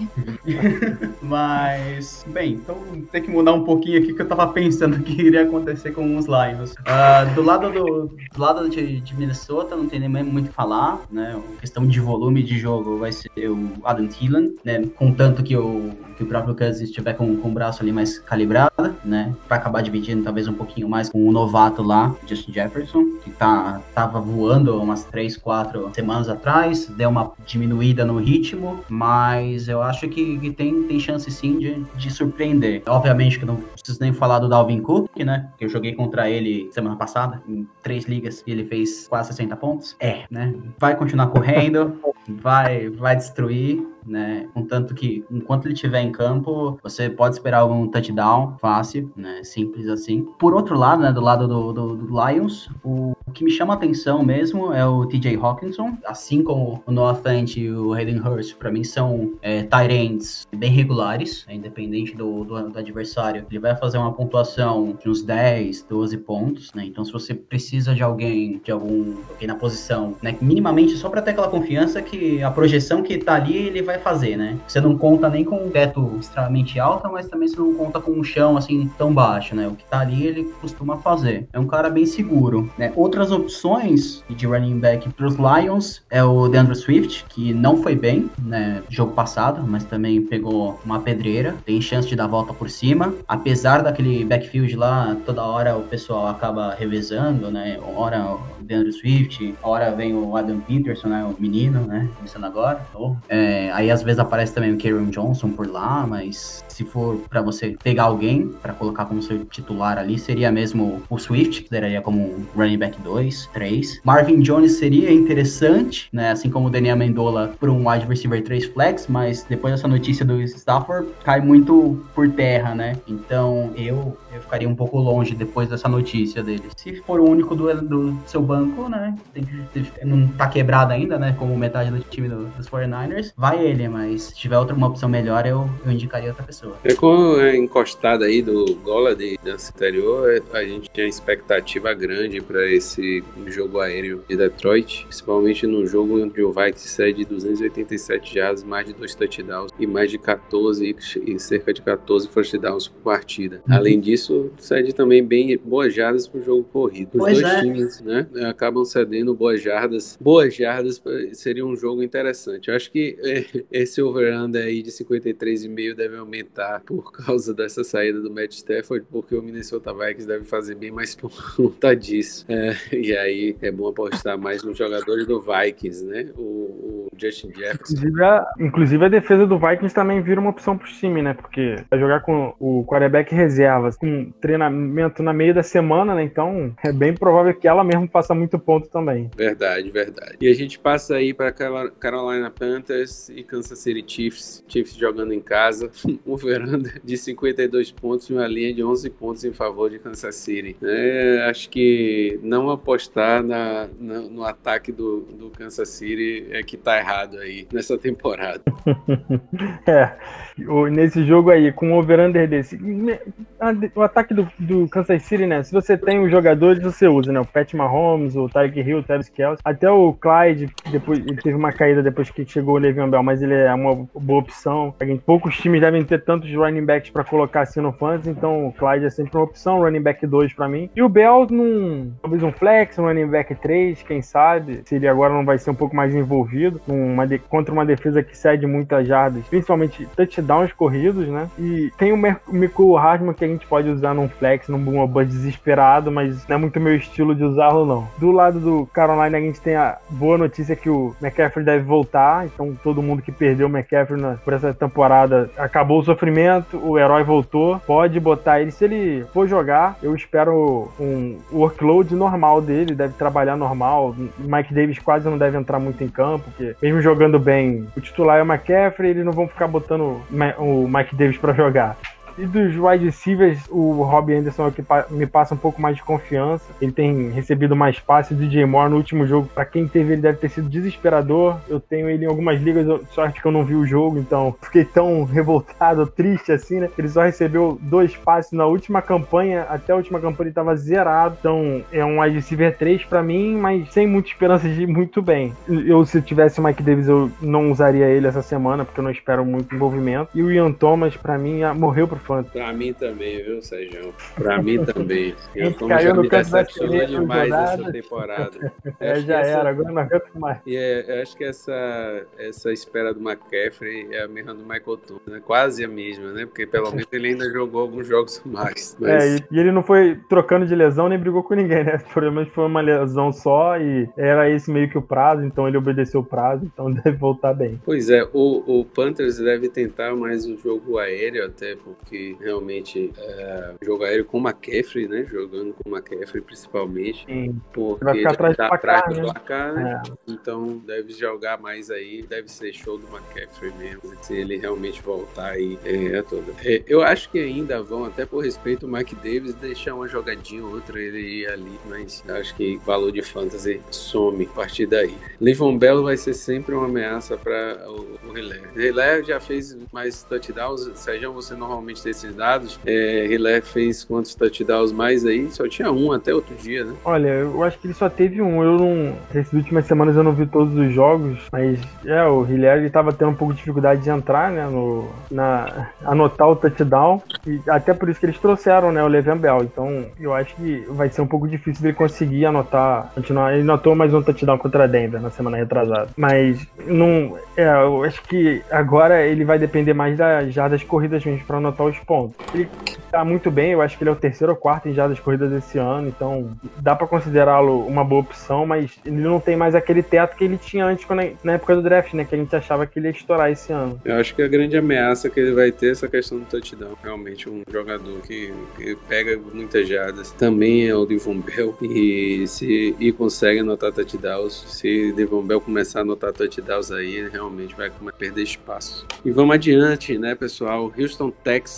Mas, bem, então tem que mudar um pouquinho aqui que eu tava pensando que iria acontecer com os Lions. Uh, do lado, do, do lado de, de, Minnesota, não tem nem muito o falar, né? A questão de volume de jogo vai ser o Adam Thielen, né? Contanto que o, que o próprio Cousins estiver com, com o braço ali mais calibrado, né? Vai acabar dividindo talvez um pouquinho mais com o novato lá, Justin Jefferson, que tá, tava voando umas 3, 4 semanas atrás, deu uma diminuída no ritmo, mas eu acho que, que tem, tem chance sim de, de surpreender. Obviamente que não preciso nem falar do Dalvin Cook, né? Que eu joguei contra ele semana passada, em três ligas, e ele fez quase 60 pontos. É, né? Vai continuar correndo, vai, vai destruir né? Contanto que enquanto ele estiver em campo, você pode esperar algum touchdown fácil, né? Simples assim. Por outro lado, né, do lado do, do, do Lions, o, o, que me chama a atenção mesmo é o TJ Hawkinson, assim como o Noah Fant e o Hayden Hurst, para mim são é, tight ends bem regulares, né? independente do, do, do, adversário. Ele vai fazer uma pontuação de uns 10, 12 pontos, né? Então se você precisa de alguém, de algum alguém na posição, né, minimamente só para ter aquela confiança que a projeção que tá ali, ele vai fazer, né? Você não conta nem com um teto extremamente alto, mas também você não conta com um chão assim tão baixo, né? O que tá ali ele costuma fazer. É um cara bem seguro, né? Outras opções de running back para os Lions é o DeAndre Swift, que não foi bem, né, jogo passado, mas também pegou uma pedreira, tem chance de dar volta por cima, apesar daquele backfield lá, toda hora o pessoal acaba revezando, né? Hora o DeAndre Swift, hora vem o Adam Peterson, né, o menino, né, começando agora. É, aí Aí às vezes aparece também o Karen Johnson por lá, mas se for para você pegar alguém para colocar como seu titular ali, seria mesmo o Swift, que daria como running back 2, 3. Marvin Jones seria interessante, né? Assim como o Daniel Mendola por um wide receiver 3 flex, mas depois dessa notícia do Stafford, cai muito por terra, né? Então eu, eu ficaria um pouco longe depois dessa notícia dele. Se for o único do, do seu banco, né? Tem, não tá quebrado ainda, né? Como metade do time do, dos 49ers, vai ele ele, mas se tiver outra uma opção melhor, eu, eu indicaria outra pessoa. É com a encostada aí do Gola de dança anterior, a gente tinha expectativa grande para esse jogo aéreo de Detroit, principalmente no jogo onde o Vikings cede 287 jardas, mais de dois touchdowns e mais de 14 e cerca de 14 first downs por partida. Uhum. Além disso, cede também bem boas jardas para o jogo corrido. Os pois dois é. times, né, acabam cedendo boas jardas. Boas jardas seria um jogo interessante. Eu acho que é, esse over-under aí de 53,5 deve aumentar por causa dessa saída do Matt Stafford, porque o Minnesota Vikings deve fazer bem mais por conta disso. É, e aí é bom apostar mais nos jogadores do Vikings, né? O, o Justin Jefferson. Inclusive a, inclusive a, defesa do Vikings também vira uma opção pro time, né? Porque vai jogar com o quarterback reserva, com treinamento na meio da semana, né? Então é bem provável que ela mesmo faça muito ponto também. Verdade, verdade. E a gente passa aí para Carolina Panthers e Kansas City Chiefs, Chiefs jogando em casa, um veranda de 52 pontos e uma linha de 11 pontos em favor de Kansas City. É, acho que não apostar na, na, no ataque do, do Kansas City é que tá errado aí nessa temporada. é, nesse jogo aí, com o over-under desse, o ataque do, do Kansas City, né, se você tem os jogadores, você usa, né, o Pat Mahomes, o Tyreek Hill, o Travis Kelce, até o Clyde, depois, ele teve uma caída depois que chegou o Le'Veon Bell, mas ele é uma boa opção. Poucos times devem ter tantos running backs para colocar assim no fantasy, então o Clyde é sempre uma opção, running back 2 para mim. E o Bell num, talvez um flex, um running back 3, quem sabe, se ele agora não vai ser um pouco mais envolvido uma de, contra uma defesa que cede muitas jardas, principalmente touchdowns corridos, né? E tem o Michael Hardman que a gente pode usar num flex, num boom bus desesperado, mas não é muito meu estilo de usá-lo não. Do lado do Carolina a gente tem a boa notícia que o McCaffrey deve voltar, então todo mundo que perdeu o McCaffrey na, por essa temporada. Acabou o sofrimento, o herói voltou. Pode botar ele. Se ele for jogar, eu espero um workload normal dele. Deve trabalhar normal. Mike Davis quase não deve entrar muito em campo, porque mesmo jogando bem, o titular é o McCaffrey, eles não vão ficar botando o Mike Davis para jogar. E dos wide receivers, o Robbie Anderson que me passa um pouco mais de confiança. Ele tem recebido mais passes. O DJ Moore no último jogo, para quem teve ele deve ter sido desesperador. Eu tenho ele em algumas ligas, sorte que eu não vi o jogo, então fiquei tão revoltado, triste assim, né? Ele só recebeu dois passes na última campanha, até a última campanha ele tava zerado. Então é um wide receiver 3 para mim, mas sem muita esperança de ir muito bem. Eu, se tivesse o Mike Davis, eu não usaria ele essa semana, porque eu não espero muito envolvimento. E o Ian Thomas, para mim, morreu pro Fantasy. Pra mim também, viu, Sérgio? Pra mim também. Ian Thomas já me decepcionou demais essa temporada. É, já era, agora não aguento mais. E é, acho que essa, essa espera do McCaffrey é a mesma do Michael Thomas, né? Quase a mesma, né? Porque pelo menos ele ainda jogou alguns jogos mais. Mas... É, e, ele não foi trocando de lesão nem brigou com ninguém, né? Provavelmente foi uma lesão só e era esse meio que o prazo, então ele obedeceu o prazo, então deve voltar bem. Pois é, o, o Panthers deve tentar mais o jogo aéreo, até porque realmente é, jogo aéreo com o McCaffrey, né? Jogando com o McCaffrey principalmente. Sim. Porque vai ficar atrás, tá atrás do né? placar, né? É. Então deve jogar mais aí, deve ser show do McCaffrey mesmo, se ele realmente voltar aí é, toda. É, eu acho que ainda vão, até por respeito ao Mike Davis, deixar uma jogadinha ou outra ele ir ali, mas acho que valor de fantasy some a partir daí. Livon Bell vai ser sempre uma ameaça para o, o Hilaire. já fez mais touchdowns, Sérgio, você normalmente esses dados. É, fez quantos touchdowns mais aí? Só tinha um até outro dia, né? Olha, eu acho que ele só teve um. Eu não. Essas últimas semanas eu não vi todos os jogos, mas é, o Hilaire ele tava tendo um pouco de dificuldade de entrar, né? No, na, anotar o touchdown. E até por isso que eles trouxeram, né? O Le'Veon Bell. Então eu acho que vai ser um pouco difícil dele conseguir anotar, continuar. Ele anotou mais um touchdown contra Denver na semana retrasada. Mas não. É, eu acho que agora ele vai depender mais da jardas corridas mesmo para anotar os pontos. Ele tá muito bem, eu acho que ele é o terceiro ou quarto em jardas corridas desse ano, então dá para considerá-lo uma boa opção, mas ele não tem mais aquele teto que ele tinha antes na época do draft, né? Que a gente achava que ele ia estourar esse ano. Eu acho que a grande ameaça que ele vai ter é essa questão do touchdown. Realmente, um jogador que, que pega muitas jardas também é o Devon Bell e se e consegue anotar touchdowns. Se Devon Bell começar a anotar touchdowns aí, ele realmente vai perder espaço. E vamos adiante, né, pessoal? Houston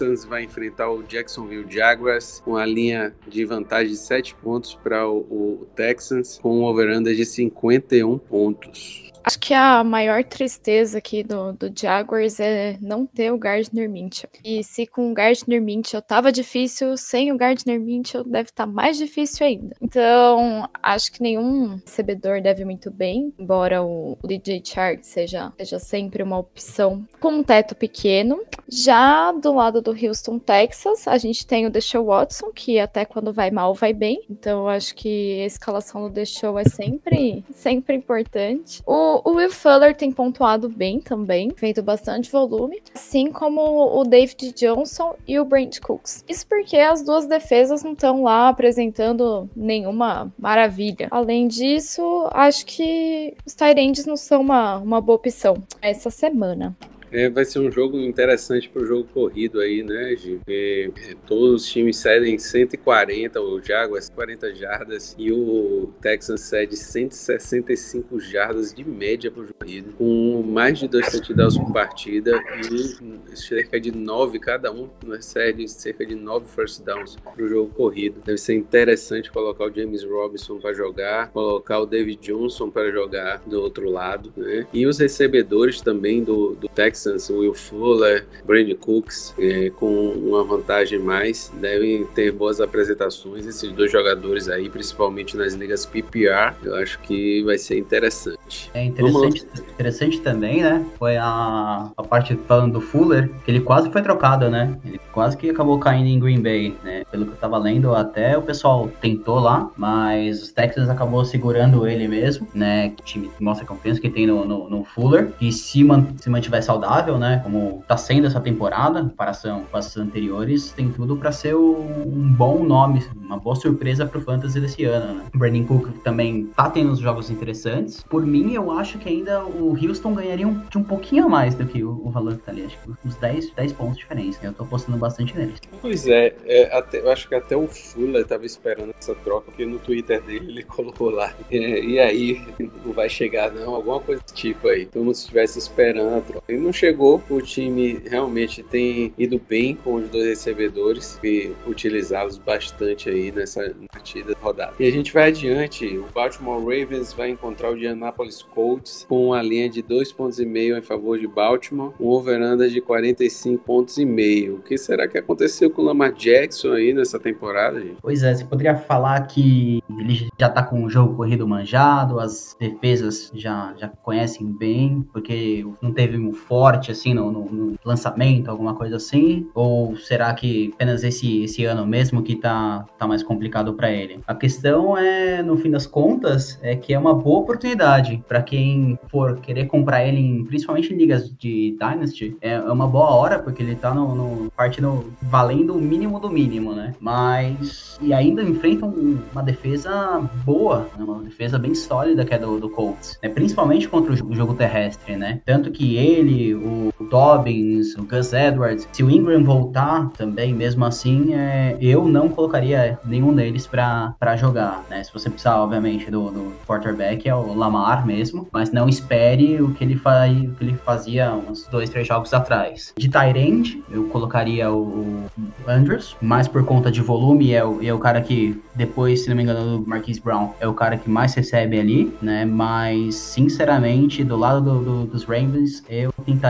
Texans vai enfrentar o Jacksonville Jaguars com a linha de vantagem de 7 pontos para o, o Texans, com um over-under de 51 pontos. Acho que a maior tristeza aqui do, do Jaguars é não ter o Gardner Minshew. E se com o Gardner Minshew tava difícil, sem o Gardner Minshew deve estar tá mais difícil ainda. Então, acho que nenhum recebedor deve muito bem, embora o, o DJ Chark seja, seja sempre uma opção com um teto pequeno. Já do lado do Houston, Texas, a gente tem o Deshaun Watson, que até quando vai mal, vai bem. Então, acho que a escalação do Deshaun é sempre, sempre importante. O o, Will Fuller tem pontuado bem também, feito bastante volume, assim como o David Johnson e o Brent Cooks. Isso porque as duas defesas não estão lá apresentando nenhuma maravilha. Além disso, acho que os Tyrands não são uma, uma boa opção essa semana. É, vai ser um jogo interessante para o jogo corrido aí, né, Gil? É, todos os times cedem 140, o Jaguars 40 jardas e o Texans cede 165 jardas de média para o corrido, com mais de dois touchdowns por partida e cerca de nove cada um, né, cede cerca de nove first downs para o jogo corrido. Deve ser interessante colocar o James Robinson para jogar, colocar o David Johnson para jogar do outro lado, né? E os recebedores também do, do Texans Texans, Will Fuller, Brandon Cooks, é, com uma vantagem mais, devem ter boas apresentações. Esses dois jogadores aí, principalmente nas ligas PPR, eu acho que vai ser interessante. É interessante, interessante também, né? Foi a, a parte falando do Fuller, que ele quase foi trocado, né? Ele quase que acabou caindo em Green Bay, né? Pelo que eu tava lendo, até o pessoal tentou lá, mas os Texans acabou segurando ele mesmo, né? O time mostra a confiança que tem no, no, no Fuller, e se, man, se mantiver saudável, né? Como tá sendo essa temporada, em comparação com as anteriores, tem tudo para ser um bom nome, uma boa surpresa pro Fantasy desse ano, né? O Brandon Cook também tá tendo uns jogos interessantes. Por mim, eu acho que ainda o Houston ganharia um, de um pouquinho a mais do que o, o valor que tá ali. Acho que uns 10, 10 pontos de diferença. Eu tô apostando bastante neles. Pois é, é até, eu acho que até o Fuller tava esperando essa troca, porque no Twitter dele ele colocou lá. É, e aí, não vai chegar não, alguma coisa desse tipo aí. Como se estivesse esperando a troca. E não chegou, o time realmente tem ido bem com os dois recebedores e utilizá-los bastante aí nessa partida rodada. E a gente vai adiante, o Baltimore Ravens vai encontrar o Indianapolis Colts com uma linha de 2,5 pontos e meio em favor de Baltimore, um over-under de 45 pontos e meio. O que será que aconteceu com o Lamar Jackson aí nessa temporada, gente? Pois é, você poderia falar que ele já tá com o jogo corrido manjado, as defesas já, já conhecem bem, porque não teve um forte assim no, no, no lançamento, alguma coisa assim? Ou será que apenas esse, esse ano mesmo que tá, tá mais complicado para ele? A questão é, no fim das contas, é que é uma boa oportunidade para quem for querer comprar ele, em, principalmente em ligas de Dynasty, é, é uma boa hora, porque ele tá no, no partindo valendo o mínimo do mínimo, né? Mas. E ainda enfrentam uma defesa boa, né? uma defesa bem sólida que é do, do Colts, né? principalmente contra o jogo terrestre, né? Tanto que ele, o Dobbins, o Gus Edwards, se o Ingram voltar também, mesmo assim, é, eu não colocaria nenhum deles para jogar, né? Se você precisar, obviamente, do, do quarterback, é o Lamar mesmo, mas não espere o que ele, faz, o que ele fazia uns dois, três jogos atrás. De Tyrande, eu colocaria o Andrews, mais por conta de volume, é o, é o cara que depois, se não me engano, do Marquise Brown, é o cara que mais recebe ali, né? Mas, sinceramente, do lado do, do, dos Ravens, eu tentaria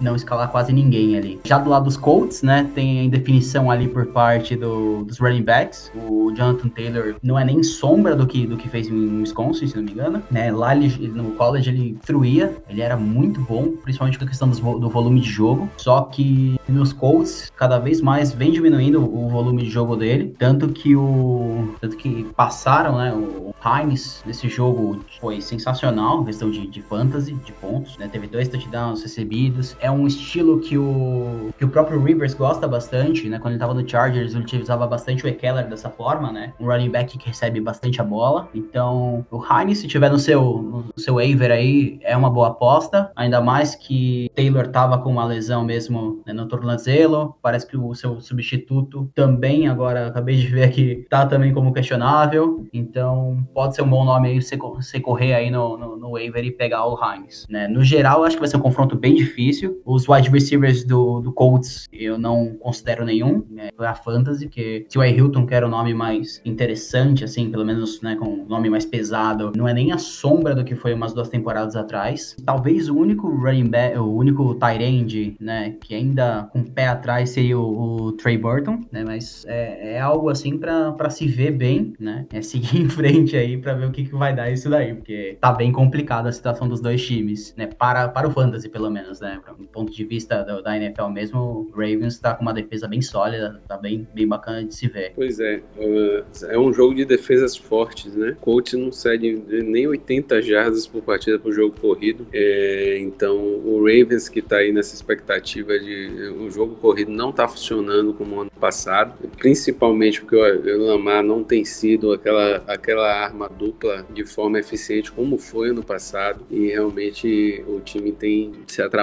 não escalar quase ninguém ali. Já do lado dos Colts, né? Tem a indefinição ali por parte do, dos running backs. O Jonathan Taylor não é nem sombra do que, do que fez em Wisconsin, se não me engano, né? Lá ele, no college ele fruía, ele era muito bom, principalmente com a questão dos, do volume de jogo. Só que nos Colts, cada vez mais vem diminuindo o volume de jogo dele, tanto que o tanto que passaram, né, o Hines nesse jogo foi sensacional, questão de, de fantasy, de pontos, né? Teve dois touchdowns recebidos. É um estilo que o que o próprio Rivers gosta bastante, né? Quando ele tava no Chargers, ele utilizava bastante o Ekeler dessa forma, né? Um running back que recebe bastante a bola. Então, o Hines, se tiver no seu no seu waiver aí, é uma boa aposta, ainda mais que Taylor tava com uma lesão mesmo né, no tornozelo. Parece que o seu substituto também agora acabei de ver aqui tá também como questionável. Então, pode ser um bom nome aí você, correr aí no, no, no waiver e pegar o Hines. Né? No geral, acho que vai ser um confronto bem difícil. Os wide receivers do, do Colts eu não considero nenhum. Né? a fantasy, que se o Hilton quer o nome mais interessante, assim, pelo menos né, com um nome mais pesado, não é nem a sombra do que foi umas duas temporadas atrás. Talvez o único running back, o único tight end, né, que ainda com o pé atrás seria o, o Trey Burton, né? Mas é, é algo assim para se ver bem, né? É seguir em frente aí para ver o que, que vai dar isso daí, porque tá bem complicada a situação dos dois times, né? Para, para o fantasy, pelo menos, né? Do ponto de vista do, da NFL mesmo, o Ravens tá com uma defesa bem sólida, tá bem, bem bacana de se ver. Pois é, uh, é um jogo de defesas fortes, né? Coach não cede nem 80 jardas por partida pro jogo corrido, é, então o Ravens que tá aí nessa expectativa de o jogo corrido não tá funcionando como ano passado, principalmente porque o Lamar não tem sido aquela, aquela arma dupla de forma eficiente como foi ano passado e realmente o time tem se atrapalhado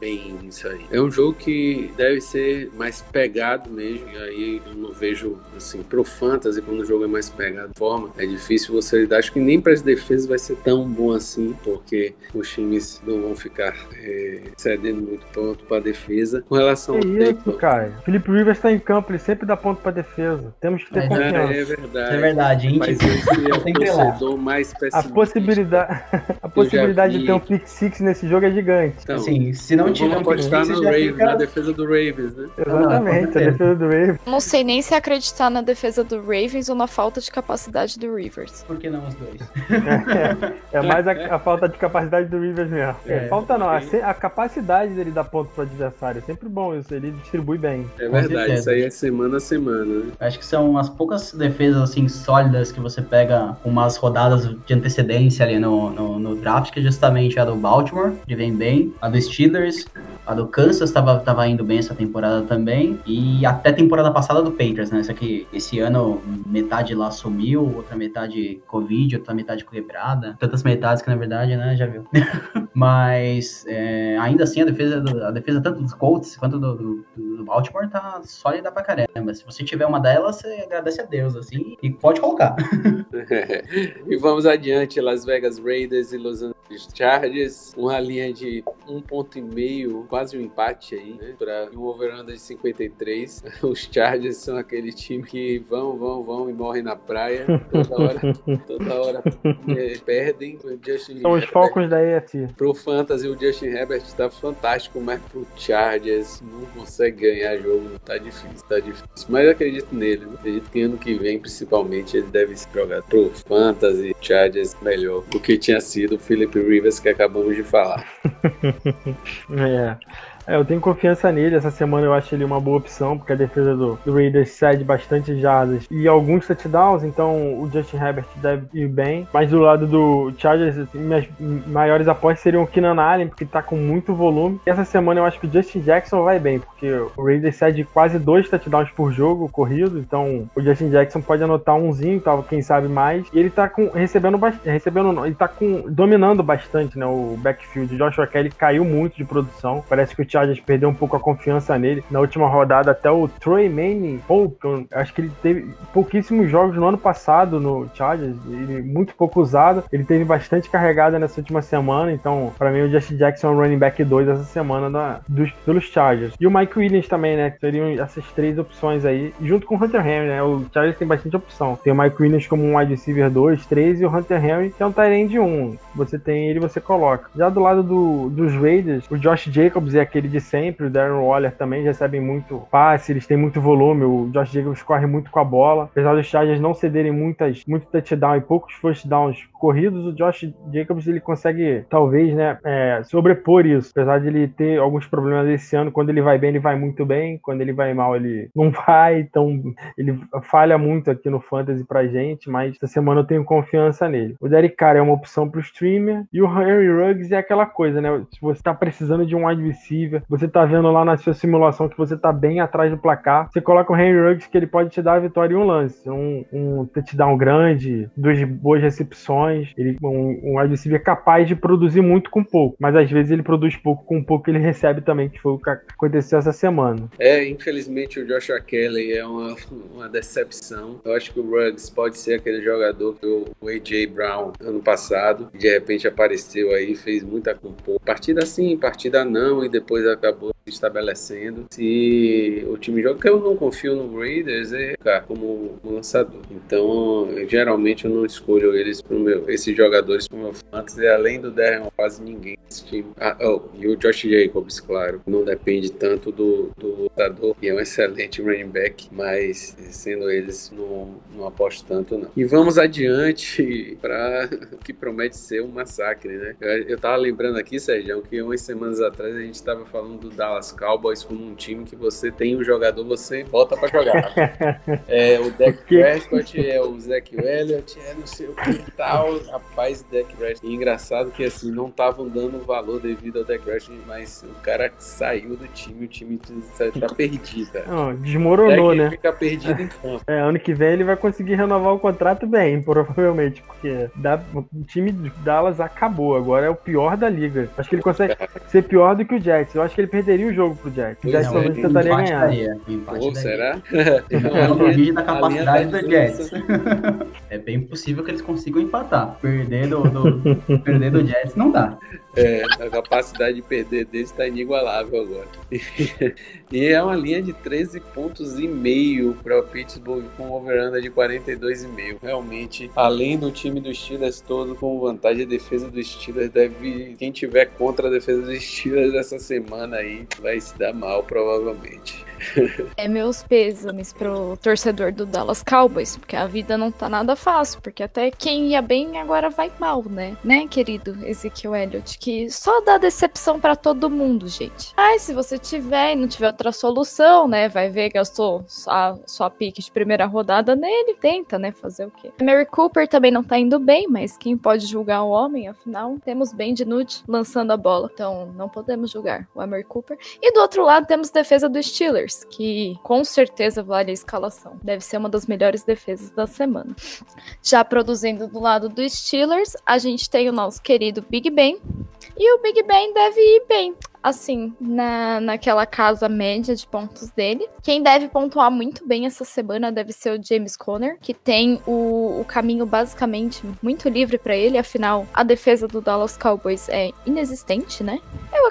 bem nisso aí. É um jogo que deve ser mais pegado mesmo, e aí eu não vejo assim pro fantasy quando o jogo é mais pegado de forma, é difícil você lidar. Acho que nem para as defesas vai ser tão bom assim, porque os times não vão ficar é, cedendo muito ponto para defesa. Com relação que ao isso, tempo, cara. Felipe Rivers está em campo, ele sempre dá ponto para defesa. Temos que ter é, confiança. É verdade. É verdade, gente. Mas esse é o torcedor mais A possibilidade, a possibilidade de ter um pick six nesse jogo é gigante. Então, assim, se não tiver um six, no Ravens, fica... na defesa do Ravens, né? Exatamente, a defesa do Ravens. Não sei nem se acreditar na defesa do Ravens ou na falta de capacidade do Rivers. Por que não os dois? É, é mais a, a, falta de capacidade do Rivers mesmo. É, falta não, a, a, capacidade dele dar ponto pro adversário. É sempre bom isso, ele distribui bem. É verdade, isso aí é semana a semana. Né? Acho que são as poucas defesas assim sólidas que você pega umas rodadas de antecedência ali no, no, no draft, que é justamente a do Baltimore, que vem bem, a do Steelers, a do Kansas estava tava indo bem essa temporada também. E até a temporada passada do Patriots, né? Só que esse ano metade lá sumiu, outra metade Covid, outra metade quebrada. Tantas metades que na verdade, né, já viu. Mas é, ainda assim a defesa, do, a defesa tanto dos Colts quanto do, do, do, Baltimore tá sólida pra caramba. Se você tiver uma delas, você agradece a Deus, assim, e pode colocar. e vamos adiante, Las Vegas Raiders e Los Angeles Chargers. Uma linha de um ponto e meio, quase um empate aí, né? Pra um over-under de 53. Os Chargers são aquele time que vão, vão, vão e morrem na praia. Toda hora, toda hora é, perdem. São os Falcons da EFC. Pro Fantasy, o Justin Herbert tá fantástico, mas pro Chargers não consegue ganhar jogo. Tá difícil, tá difícil. Mas eu acredito nele. Né? Acredito que ano que vem, principalmente, ele deve se jogar pro Fantasy Chargers melhor do que tinha sido o Philip Rivers que acabamos de falar. é. É, eu tenho confiança nele. Essa semana eu acho ele uma boa opção, porque a defesa do, do Raiders cede bastante jardas e alguns touchdowns, então o Justin Herbert deve ir bem. Mas do lado do Chargers, assim, minhas maiores apostas seriam o Keenan Allen, porque tá com muito volume. E essa semana eu acho que o Justin Jackson vai bem, porque o Raiders cede quase dois touchdowns por jogo corrido, então o Justin Jackson pode anotar umzinho, tal, quem sabe mais. E ele tá com, recebendo recebendo, ele tá com, dominando bastante, né, o backfield. O Joshua Kelly caiu muito de produção. Parece que o Chargers perdeu um pouco a confiança nele. Na última rodada, até o Troy Manning, acho que ele teve pouquíssimos jogos no ano passado no Chargers, ele muito pouco usado. Ele teve bastante carregada nessa última semana, então, para mim, o Justin Jackson é o running back 2 essa semana da, dos, pelos Chargers. E o Mike Williams também, né? Seriam essas três opções aí, junto com o Hunter Henry, né? O Chargers tem bastante opção. Tem o Mike Williams como um wide receiver 2, 3 e o Hunter Henry, que é um end 1. Você tem ele, você coloca. Já do lado do, dos Raiders, o Josh Jacobs é aquele de sempre, o Darren Waller também recebem muito passe, eles têm muito volume, o Josh Jacobs corre muito com a bola. Apesar dos Chargers não cederem muitas, muito touchdown e poucos first downs corridos, o Josh Jacobs ele consegue, talvez, né, é, sobrepor isso. Apesar de ele ter alguns problemas esse ano, quando ele vai bem, ele vai muito bem, quando ele vai mal, ele não vai, então ele falha muito aqui no Fantasy pra gente, mas essa semana eu tenho confiança nele. O Derek Carr é uma opção pro streamer, e o Henry Ruggs é aquela coisa, né, se você tá precisando de um wide receiver, você tá vendo lá na sua simulação que você tá bem atrás do placar, você coloca o Henry Ruggs que ele pode te dar a vitória em um lance, um, um touchdown grande, duas boas recepções, ele um, um receiver capaz de produzir muito com pouco, mas às vezes ele produz pouco com pouco ele recebe também, que foi o que aconteceu essa semana. É, infelizmente o Joshua Kelly é uma, uma decepção. Eu acho que o Ruggs pode ser aquele jogador que o AJ Brown ano passado, de repente apareceu aí, fez muita com pouco. Partida sim, partida não, e depois acabou estabelecendo. Se o time joga, que eu não confio no Raiders, é cara, como lançador. Então, geralmente eu não escolho eles pro meu esses jogadores para o meu fantasy, além do Darren, quase ninguém desse time. Ah, oh, e o Josh Jacobs, claro, não depende tanto do, do lutador, que é um excelente running back, mas sendo eles, não, não aposto tanto não. E vamos adiante para o que promete ser um massacre, né? Eu, eu tava lembrando aqui, Sérgio, que umas semanas atrás a gente estava falando do Dallas Cowboys como um time que você tem um jogador, você volta para jogar. é o Dak Prescott, é o Zach Elliott, é não sei o que tal, rapaz, Deck. E engraçado que assim, não estavam dando valor devido ao Deck Rush, mas o cara saiu do time, o time tá perdido. Não, desmoronou, né? Fica perdido em campo. É, ano que vem ele vai conseguir renovar o contrato bem, provavelmente, porque da, o time de Dallas acabou, agora é o pior da liga. Acho que ele consegue ser pior do que o Jets. Eu acho que ele perderia o jogo pro Jets. O Jets talvez tentaria ganhar. Pô, será? Não duvido da capacidade do Jets. é bem possível que eles consigam empatar. Perder do, do, perder do Jets não dá. É, a capacidade de perder deles está inigualável agora. e é uma linha de 13 pontos e meio para o Pittsburgh com over de 42,5. Realmente, além do time dos Steelers todo com vantagem, a defesa dos Steelers deve. Quem tiver contra a defesa dos Steelers essa semana aí vai se dar mal, provavelmente. É meus pêsames pro torcedor do Dallas Cowboys, porque a vida não tá nada fácil, porque até quem ia bem agora vai mal, né? Né, querido Ezequiel Elliott? que só dá decepção para todo mundo, gente. Mas se você tiver e não tiver outra solução, né? Vai ver, gastou a sua pique de primeira rodada nele, tenta, né? Fazer o quê? Mary Cooper também não tá indo bem, mas quem pode julgar o homem? Afinal, temos Ben DiNucci lançando a bola. Então, não podemos julgar o Mary Cooper. E do outro lado, temos defesa dos Steelers, que com certeza vale a escalação. Deve ser uma das melhores defesas da semana. Já produzindo do lado dos Steelers, a gente tem o nosso querido Big Ben. E o Big Ben deve ir bem assim, na, naquela casa média de pontos dele. Quem deve pontuar muito bem essa semana deve ser o James Conner, que tem o, o caminho basicamente muito livre para ele, afinal, a defesa do Dallas Cowboys é inexistente, né?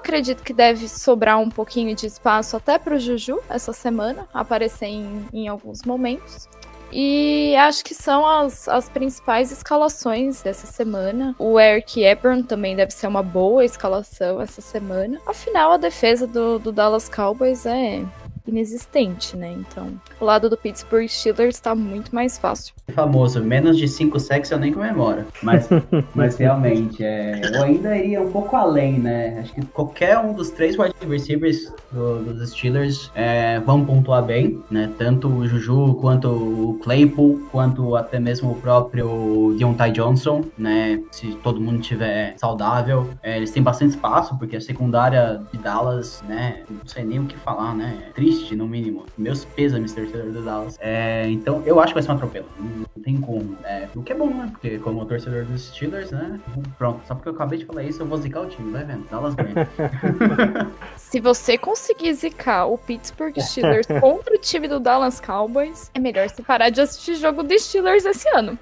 Acredito que deve sobrar um pouquinho de espaço até pro Juju essa semana, aparecer em, em alguns momentos. E acho que são as, as principais escalações dessa semana. O Eric Ebron também deve ser uma boa escalação essa semana. Afinal, a defesa do, do Dallas Cowboys é inexistente, né? Então, o lado do Pittsburgh Steelers está muito mais fácil. Famoso, menos de 5 sacks eu nem comemoro. Mas, mas realmente, é, eu ainda iria um pouco além, né? Acho que qualquer um dos três wide receivers do, dos Steelers é, vão pontuar bem, né? Tanto o Juju, quanto o Claypool, quanto até mesmo o próprio Deontay Johnson, né? Se todo mundo estiver saudável. É, eles têm bastante espaço, porque a secundária de Dallas, né? Não sei nem o que falar, né? É triste, no mínimo. Meus pêsames, torcedor do Dallas. É, então, eu acho que vai ser um atropelo. Não tem como. É, o que é bom, né? Porque como torcedor dos Steelers, né? Pronto, só porque eu acabei de falar isso, eu vou zicar o time, vai vendo. Dallas ganha. Se você conseguir zicar o Pittsburgh Steelers contra o time do Dallas Cowboys, é melhor você parar de assistir jogo dos Steelers esse ano.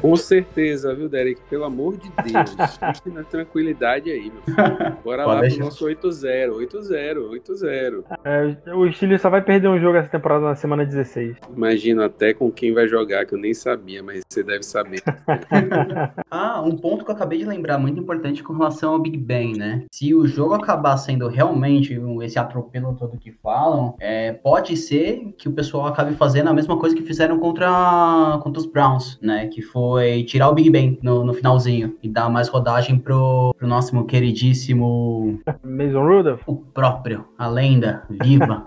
Com certeza, viu, Derek? Pelo amor de Deus. Fique na tranquilidade aí, meu filho. Bora Pode lá deixar. pro nosso 8-0. 8-0, 8-0. É, o Steelers só vai perder um jogo essa temporada na semana 16. Imagino até com quem vai jogar, que eu nem sabia, mas você deve saber. ah, um ponto que eu acabei de lembrar, muito importante com relação ao Big Bang, né? Se o jogo acabar sendo realmente esse atropelo todo que falam, é, pode ser que o pessoal acabe fazendo a mesma coisa que fizeram contra, contra os Browns, né? Que foi tirar o Big Bang no, no finalzinho e dar mais rodagem pro, pro nosso queridíssimo Mason Rudolph? O próprio, a lenda viva.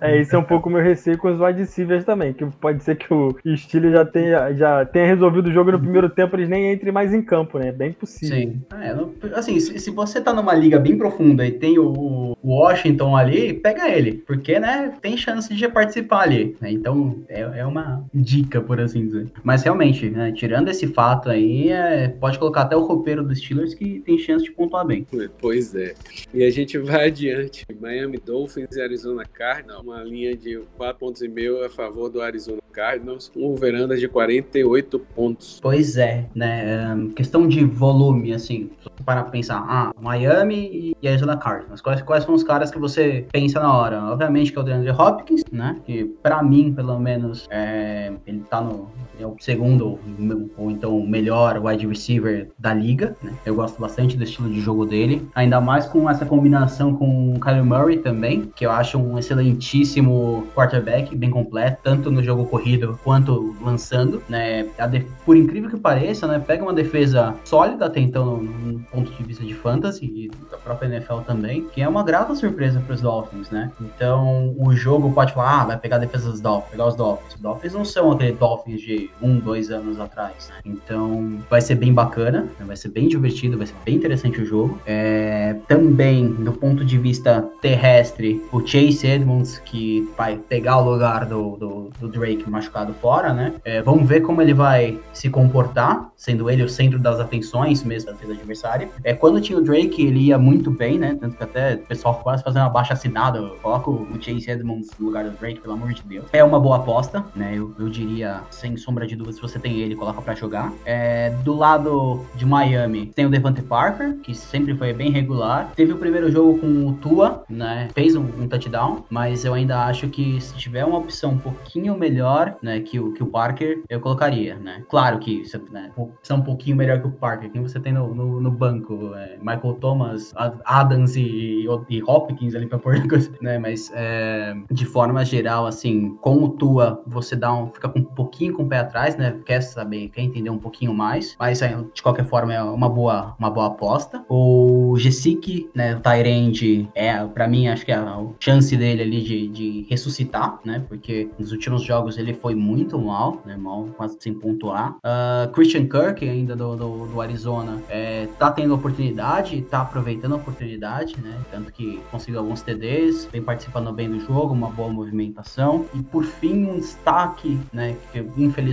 É, esse é um pouco o meu receio com os wide receivers também, que pode ser que o Steelers já tenha, já tenha resolvido o jogo no primeiro tempo, eles nem entrem mais em campo, né? É bem possível. Sim. É, assim, se, se, você tá numa liga bem profunda e tem o Washington ali, pega ele, porque, né, tem chance de participar ali. Né? Então, é, é uma dica, por assim dizer. Mas realmente, né, tirando esse fato aí, é, pode colocar até o roupeiro dos Steelers que tem chance de pontuar bem. Pois é. E a gente vai adiante. Miami Dolphins e Arizona Cardinals, uma linha de 4,5 pontos e meio a favor do Arizona Cardinals, com veranda de 48 pontos. Pois é, né? Um, questão de volume, assim, para pensar, ah, Miami e Arizona Cardinals, quais, quais são os caras que você pensa na hora? Obviamente que é o DeAndre Hopkins, né? Que para mim, pelo menos, é, ele tá no é o segundo ou então o melhor wide receiver da liga, né? Eu gosto bastante do estilo de jogo dele, ainda mais com essa combinação com o Kyle Murray também, que eu acho um excelentíssimo quarterback, bem completo, tanto no jogo corrido quanto lançando, né? Por incrível que pareça, né? Pega uma defesa sólida até então no ponto de vista de fantasy e da própria NFL também, que é uma grata surpresa para os Dolphins, né? Então o jogo pode falar, ah, vai pegar a defesa dos Dolphins, pegar os Dolphins. Os Dolphins não são aquele Dolphins de um, dois anos atrás, né? Então vai ser bem bacana, né? vai ser bem divertido, vai ser bem interessante o jogo. É, também, do ponto de vista terrestre, o Chase Edmonds, que vai pegar o lugar do, do, do Drake machucado fora, né? É, vamos ver como ele vai se comportar, sendo ele o centro das atenções mesmo da defesa adversária. É, quando tinha o Drake, ele ia muito bem, né? Tanto que até o pessoal quase fazendo uma baixa assinada, coloca o Chase Edmonds no lugar do Drake, pelo amor de Deus. É uma boa aposta, né? Eu, eu diria, sem sombra de dúvida, se você tem ele, coloca para jogar. É, do lado de Miami, tem o Devante Parker, que sempre foi bem regular. Teve o primeiro jogo com o Tua, né? Fez um, um touchdown, mas eu ainda acho que se tiver uma opção um pouquinho melhor, né, que o, que o Parker, eu colocaria, né? Claro que né, opção um pouquinho melhor que o Parker. Quem você tem no, no, no banco? É, Michael Thomas, Adams e, e Hopkins ali pra pôr, né? Mas é, de forma geral, assim, com o Tua, você dá um, fica com um pouquinho com o pé atrás, né? Quer saber, quer entender um pouquinho mais, mas de qualquer forma é uma boa, uma boa aposta. O Gesick, né, o Tyrande, é, para mim, acho que é a chance dele ali de, de ressuscitar, né? Porque nos últimos jogos ele foi muito mal, né? Mal, quase sem pontuar. Uh, Christian Kirk, ainda do, do, do Arizona, é, tá tendo oportunidade, tá aproveitando a oportunidade, né? Tanto que conseguiu alguns TDs, vem participando bem do jogo, uma boa movimentação. E por fim, um destaque, né? Que infelizmente,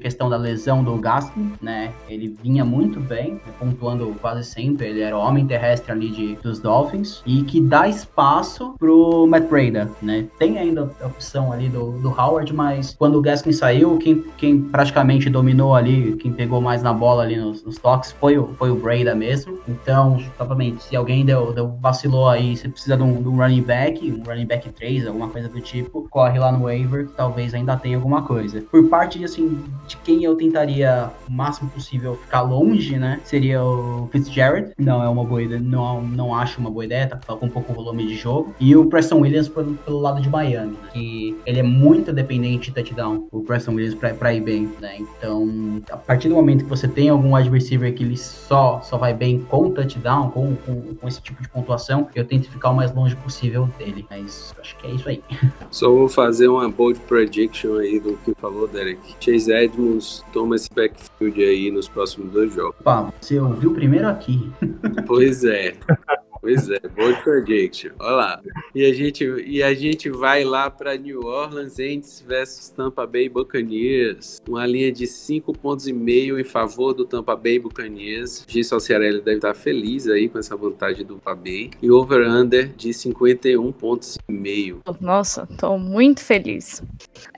questão da lesão do Gaskin, né? Ele vinha muito bem, pontuando quase sempre, ele era o homem terrestre ali de, dos Dolphins, e que dá espaço pro Matt Breda, né? Tem ainda a opção ali do, do Howard, mas quando o Gaskin saiu, quem, quem praticamente dominou ali, quem pegou mais na bola ali nos, nos toques foi o, foi o Breda mesmo. Então, novamente, se alguém deu, deu vacilou aí, você precisa de um, de um running back, um running back 3, alguma coisa do tipo, corre lá no waiver, que talvez ainda tenha alguma coisa. Por parte, assim, de quem eu tentaria o máximo possível ficar longe, né, seria o Fitzgerald. Não é uma boa ideia, não, não acho uma boa ideia, tá com um pouco volume de jogo. E o Preston Williams pelo, pelo lado de Miami, que ele é muito dependente de touchdown, o Preston Williams pra, pra ir bem, né. Então, a partir do momento que você tem algum receiver que ele só, só vai bem com touchdown, com, com, com esse tipo de pontuação, eu tento ficar o mais longe possível dele. Mas acho que é isso aí. Só vou fazer uma bold prediction aí do que falou, Derek. Chase Edmonds toma esse backfield aí nos próximos dois jogos. Pá, você ouviu primeiro aqui. Pois é. Pois é, bold prediction. Olha lá. E a gente, e a gente vai lá para New Orleans Saints versus Tampa Bay Buccaneers. Uma linha de 5 pontos e meio em favor do Tampa Bay Buccaneers. G. Ciarelli deve estar feliz aí com essa vantagem do Tampa Bay. E over-under de 51 pontos e meio. Nossa, tô muito feliz.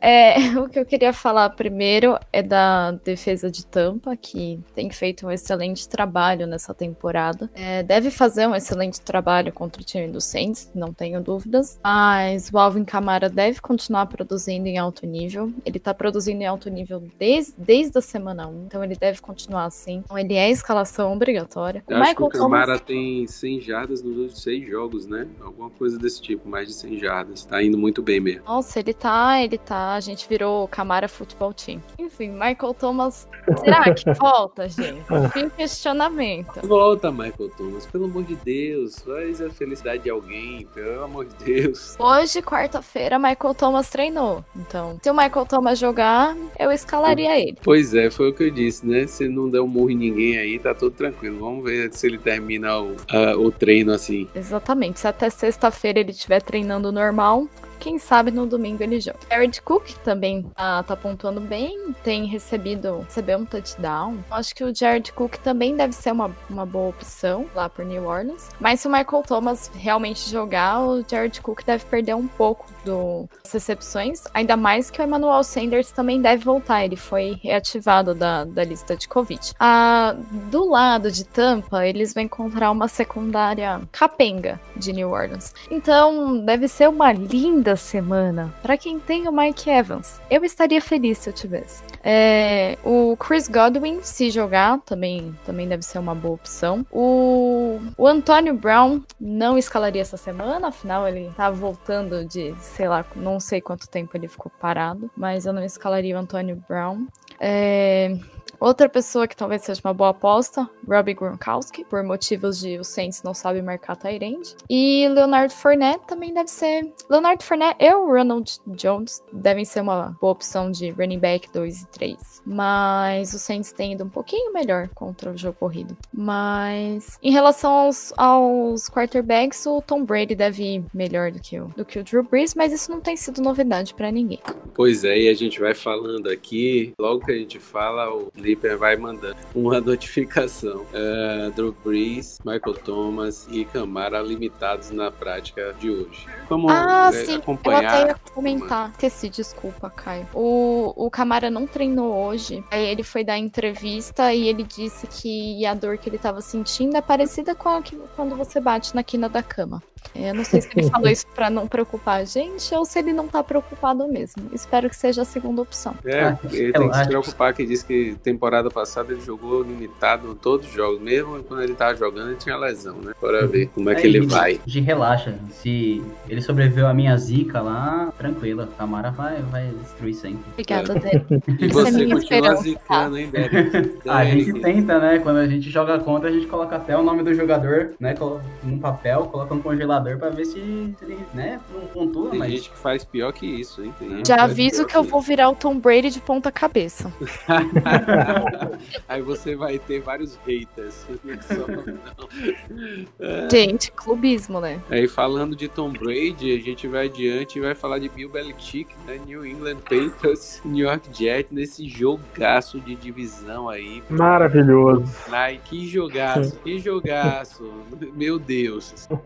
É, o que eu queria falar primeiro é da defesa de Tampa, que tem feito um excelente trabalho nessa temporada. É, deve fazer um excelente excelente trabalho contra o time do Saints, não tenho dúvidas. Mas o Alvin Kamara deve continuar produzindo em alto nível. Ele tá produzindo em alto nível desde, desde a semana 1, então ele deve continuar assim. Então ele é escalação obrigatória. Eu acho Michael que o Kamara Thomas... tem 100 jardas nos últimos 6 jogos, né? Alguma coisa desse tipo, mais de 100 jardas. Tá indo muito bem mesmo. Nossa, ele tá, ele tá. A gente virou o Kamara Football Team. Enfim, Michael Thomas. Será que volta, gente? Fim questionamento. Volta, Michael Thomas, pelo amor de Deus. Deus, faz a felicidade de alguém, pelo amor de Deus. Hoje, quarta-feira, Michael Thomas treinou. Então, se o Michael Thomas jogar, eu escalaria ele. Pois é, foi o que eu disse, né? Se não der um murro em ninguém aí, tá tudo tranquilo. Vamos ver se ele termina o, a, o treino assim. Exatamente. Se até sexta-feira ele estiver treinando normal, quem sabe no domingo ele joga. Jared Cook também tá, tá pontuando bem, tem recebido, recebeu um touchdown. Acho que o Jared Cook também deve ser uma, uma boa opção lá por New Orleans. Mas se o Michael Thomas realmente jogar, o Jared Cook deve perder um pouco do, das recepções, ainda mais que o Emmanuel Sanders também deve voltar, ele foi reativado da, da lista de Covid. Ah, do lado de Tampa, eles vão encontrar uma secundária capenga de New Orleans. Então, deve ser uma linda semana para quem tem o Mike Evans. Eu estaria feliz se eu tivesse. É, o Chris Godwin, se jogar, também, também deve ser uma boa opção. O, o Antônio Brown não escalaria essa semana, afinal ele tá voltando de sei lá, não sei quanto tempo ele ficou parado, mas eu não escalaria o Antônio Brown. É, Outra pessoa que talvez seja uma boa aposta, Robbie Gronkowski, por motivos de o Saints não sabe marcar Tyrande. E Leonardo Fournette também deve ser. Leonardo Fournette e o Ronald Jones devem ser uma boa opção de running back 2 e 3. Mas o Saints tem ido um pouquinho melhor contra o jogo corrido. Mas em relação aos, aos quarterbacks, o Tom Brady deve ir melhor do que o, do que o Drew Brees, mas isso não tem sido novidade para ninguém. Pois é, e a gente vai falando aqui, logo que a gente fala, o Flipper vai mandando uma notificação. Uh, Drew Brees, Michael Thomas e Camara limitados na prática de hoje. Vamos ah, é, sim. acompanhar. Eu até ia comentar. Esqueci, desculpa, Caio. O, o Camara não treinou hoje. Aí ele foi dar entrevista e ele disse que a dor que ele estava sentindo é parecida com a que quando você bate na quina da cama. Eu não sei se ele falou isso pra não preocupar a gente ou se ele não tá preocupado mesmo. Espero que seja a segunda opção. É, ele tem que se preocupar que diz que temporada passada ele jogou limitado em todos os jogos, mesmo quando ele tava jogando ele tinha lesão, né? Bora ver como é que Aí, ele vai. De relaxa. Se ele sobreviveu à minha zica lá, tranquila. Tamara vai, vai destruir sempre. Obrigada, Derek. E é você minha continua esperança, zicando, hein, a gente tenta, né? Quando a gente joga contra, a gente coloca até o nome do jogador, né? Num papel, coloca no congelador pra ver se, se ele, né? Não pontua, Tem mas. gente que faz pior que isso, hein? Tem Já aviso que eu vou virar o Tom Brady de ponta cabeça. Aí você vai ter vários haters. Gente, clubismo, né? Aí falando de Tom Brady, a gente vai adiante e vai falar de Bill Belichick, né? New England Patriots, New York Jets, nesse jogaço de divisão aí. Maravilhoso. Ai, que jogaço, que jogaço. Meu Deus.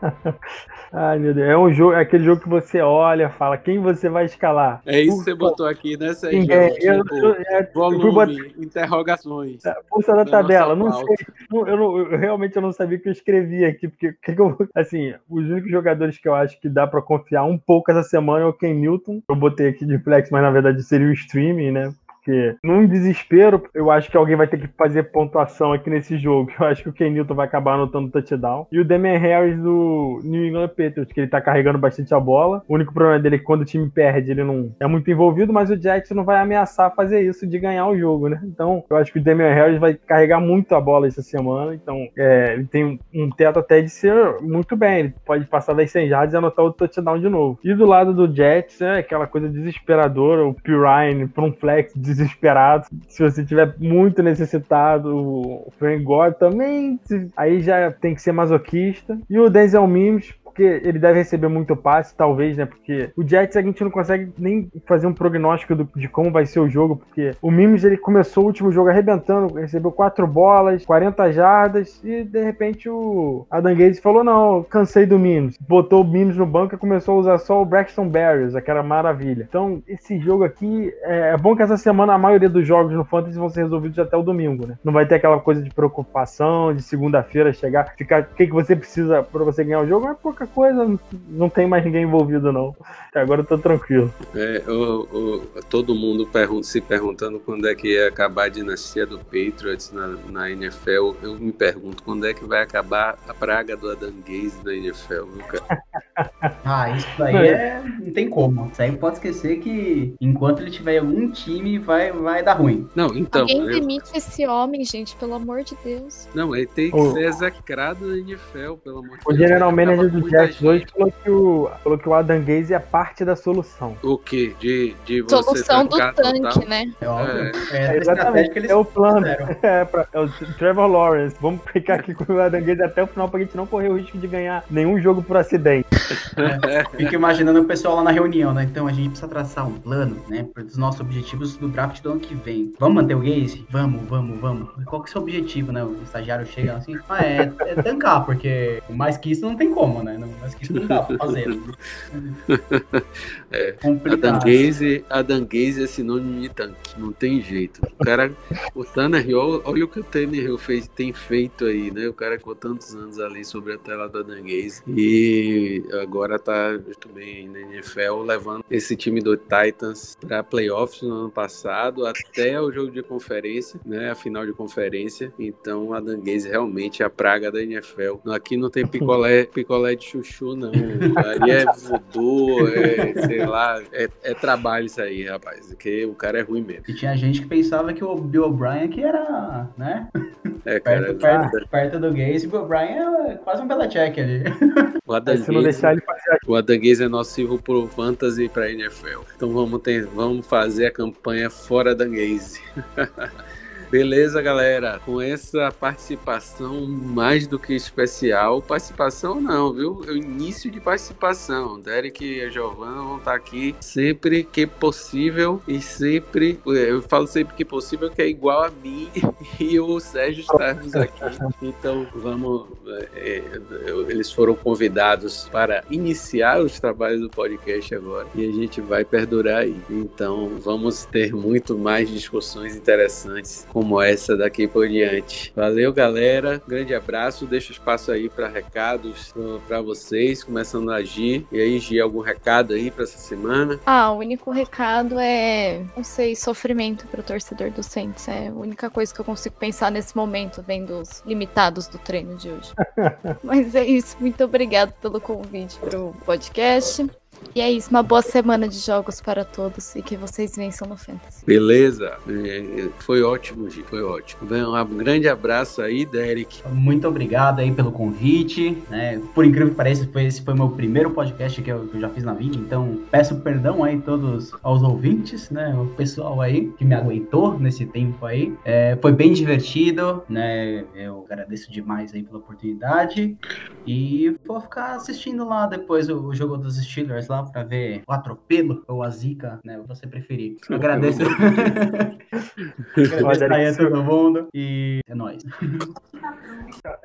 Ai, meu Deus. É um jogo, é aquele jogo que você olha, fala quem você vai escalar. É isso que você botou aqui, né, Sérgio? Eu, Tipo, eu, é, eu botar volume, interrogações. a força da da tabela. Não sei. não- eu, não- eu realmente eu não sabia o que eu escrevi aqui. Porque que que eu, assim, os únicos jogadores que eu acho que dá pra confiar um pouco essa semana é o Ken Newton. Eu botei aqui de flex, mas na verdade seria o streaming, né? Porque num desespero, eu acho que alguém vai ter que fazer pontuação aqui nesse jogo. Eu acho que o Ken Newton vai acabar anotando touchdown. E o Damian Harris do New England Patriots, que ele tá carregando bastante a bola. O único problema dele é que quando o time perde, ele não é muito envolvido, mas o Jets não vai ameaçar fazer isso de ganhar o jogo, né? Então, eu acho que o Damian Harris vai carregar muito a bola essa semana. Então, é, ele tem um- teto até de ser muito bem. Ele pode passar das 100 jardas e anotar o touchdown de novo. E do lado do Jets, é aquela coisa desesperadora. O P. Ryan para um flex desesperado. Se você tiver muito necessitado, o Frank também. Aí já tem que ser masoquista. E o Denzel Mims, porque ele deve receber muito passe, talvez, né? Porque o Jets a gente não consegue nem fazer um prognóstico do- de como vai ser o jogo, porque o Mims ele começou o último jogo arrebentando, recebeu quatro bolas, 40 jardas e de repente o Adam Gates falou: Não, cansei do Mims. Botou o Mims no banco e começou a usar só o Braxton Barriers, aquela maravilha. Então, esse jogo aqui é é bom que essa semana a maioria dos jogos no Fantasy vão ser resolvidos até o domingo, né? Não vai ter aquela coisa de preocupação de segunda-feira chegar, ficar o que, que você precisa pra você ganhar o jogo, é pouca coisa, não- tem mais ninguém envolvido, não. Até agora eu tô tranquilo. É, o- o- todo mundo pergun- se perguntando quando é que ia acabar a dinastia do Patriots na, na NFL. Eu me pergunto quando é que vai acabar a praga do Adam Gaze na NFL, viu, cara? Ah, isso daí é. Não tem como. Isso aí pode esquecer que enquanto ele tiver algum time, vai, vai dar ruim. Não, então. Alguém eu- demite esse homem, gente, pelo amor de Deus. não, ele tem que O- ser execrado na NFL, pelo amor de O Deus. general Acaba manager do gente. hoje falou que o, falou que o Adam Gaze é parte da solução. O quê? De, de você Solução do tanque, né? É óbvio. É. É, É, exatamente, que eles é o plano. É, pra- é o Trevor Lawrence. Vamos ficar aqui com o Adam Gaze até o final pra gente não correr o risco de ganhar nenhum jogo por acidente. Fico imaginando o pessoal lá na reunião, né? Então a gente precisa traçar um plano, né? Para os nossos objetivos do draft do ano que vem. Vamos manter o Gaze? Vamos, vamos, vamos. Qual que é o seu objetivo, né? O estagiário chega assim, ah, é, é tancar, porque mais que isso não tem como, né? Não- Mais que não dá pra fazer. É. Complicado. Adam Gaze, Adam Gaze é sinônimo de tanque, não tem jeito. O cara, o Tannehill, olha o que o Tannehill fez, tem feito aí, né? O cara ficou tantos anos ali sobre a tela do Adam Gaze e agora tá bem na NFL, levando esse time do Titans para playoffs no ano passado, até o jogo de conferência, né? A final de conferência. Então, Adam Gaze realmente é a praga da NFL. Aqui não tem picolé, picolé de chuchu, não. Aí é voodoo, é, sei lá, é, é trabalho isso aí, rapaz. Porque o cara é ruim mesmo. E tinha gente que pensava que o Bill O'Brien que era, né? É, cara. Perto, perto, perto do Gaze, o Bill O'Brien é quase um Belichick ali. O Adam se não deixar Gaze, ele fazer o Adam Gaze é nocivo pro Fantasy e pra NFL. Então vamos, ter, vamos fazer a campanha fora da Gaze. Beleza, galera. Com essa participação mais do que especial, participação não, viu? É o início de participação. Derek e a Giovana vão estar aqui sempre que possível e sempre, eu falo sempre que possível, que é igual a mim e o Sérgio estarmos aqui. Então vamos, é, é, eles foram convidados para iniciar os trabalhos do podcast agora e a gente vai perdurar aí. Então vamos ter muito mais discussões interessantes como essa daqui por diante. Valeu, galera. Grande abraço. Deixa espaço aí para recados para vocês, começando a agir. E aí, Gi, algum recado aí para essa semana? Ah, o único recado é, não sei, sofrimento para o torcedor do Saints. É a única coisa que eu consigo pensar nesse momento, vendo os limitados do treino de hoje. Mas é isso. Muito obrigado pelo convite para o podcast. E é isso, uma boa semana de jogos para todos e que vocês vençam no Fantasy. Beleza, é, foi ótimo, Gi, foi ótimo. Um grande abraço aí, Derek. Muito obrigado aí pelo convite. Né? Por incrível que pareça, foi, esse foi meu primeiro podcast que eu, que eu já fiz na vida, então peço perdão aí todos aos ouvintes, né? O pessoal aí que me aguentou nesse tempo aí. É, foi bem divertido, né? Eu agradeço demais aí pela oportunidade e vou ficar assistindo lá depois o, o jogo dos Steelers lá para ver o atropelo ou a zica, né? Você preferir. Agradeço. Agradeço aí a todo mundo e é nóis.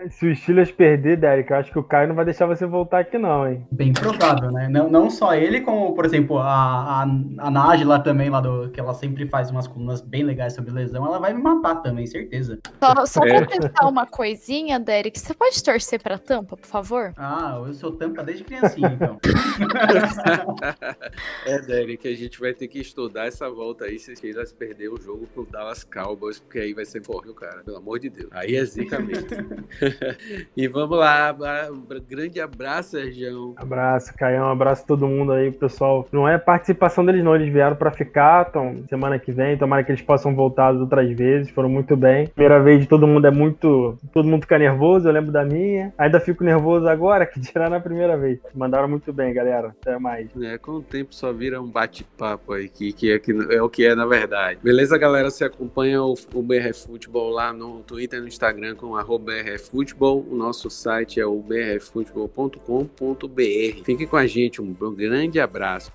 Se o Steelers perder, Derek, eu acho que o Caio não vai deixar você voltar aqui, não, hein? Bem provável, né? Não, não só ele, como, por exemplo, a, a, a Nage lá também, lá do, que ela sempre faz umas colunas bem legais sobre lesão, ela vai me matar também, certeza. Só, só pra testar uma coisinha, Derek, você pode torcer pra tampa, por favor? Ah, eu sou tampa desde criancinha, então. é, Derek, a gente vai ter que estudar essa volta aí se eles perder o jogo pro Dallas Cowboys, porque aí vai ser forte, cara. Pelo amor de Deus. Aí é zica mesmo. e vamos lá. Um grande abraço, Sérgio. Abraço, Caião. Um abraço a todo mundo aí, pessoal. Não é participação deles, não. Eles vieram para ficar. Então, semana que vem, tomara que eles possam voltar outras vezes. Foram muito bem. Primeira vez de todo mundo é muito. Todo mundo fica nervoso. Eu lembro da minha. Ainda fico nervoso agora, que tirar na primeira vez. Mandaram muito bem, galera. Até mais. É, com o tempo só vira um bate-papo aí, que, que, é, que é o que é na verdade. Beleza, galera? Você acompanha o, o BR Futebol lá no Twitter e no Instagram com brfutebol. O nosso site é o brfutebol.com.br. Fique com a gente. Um grande abraço.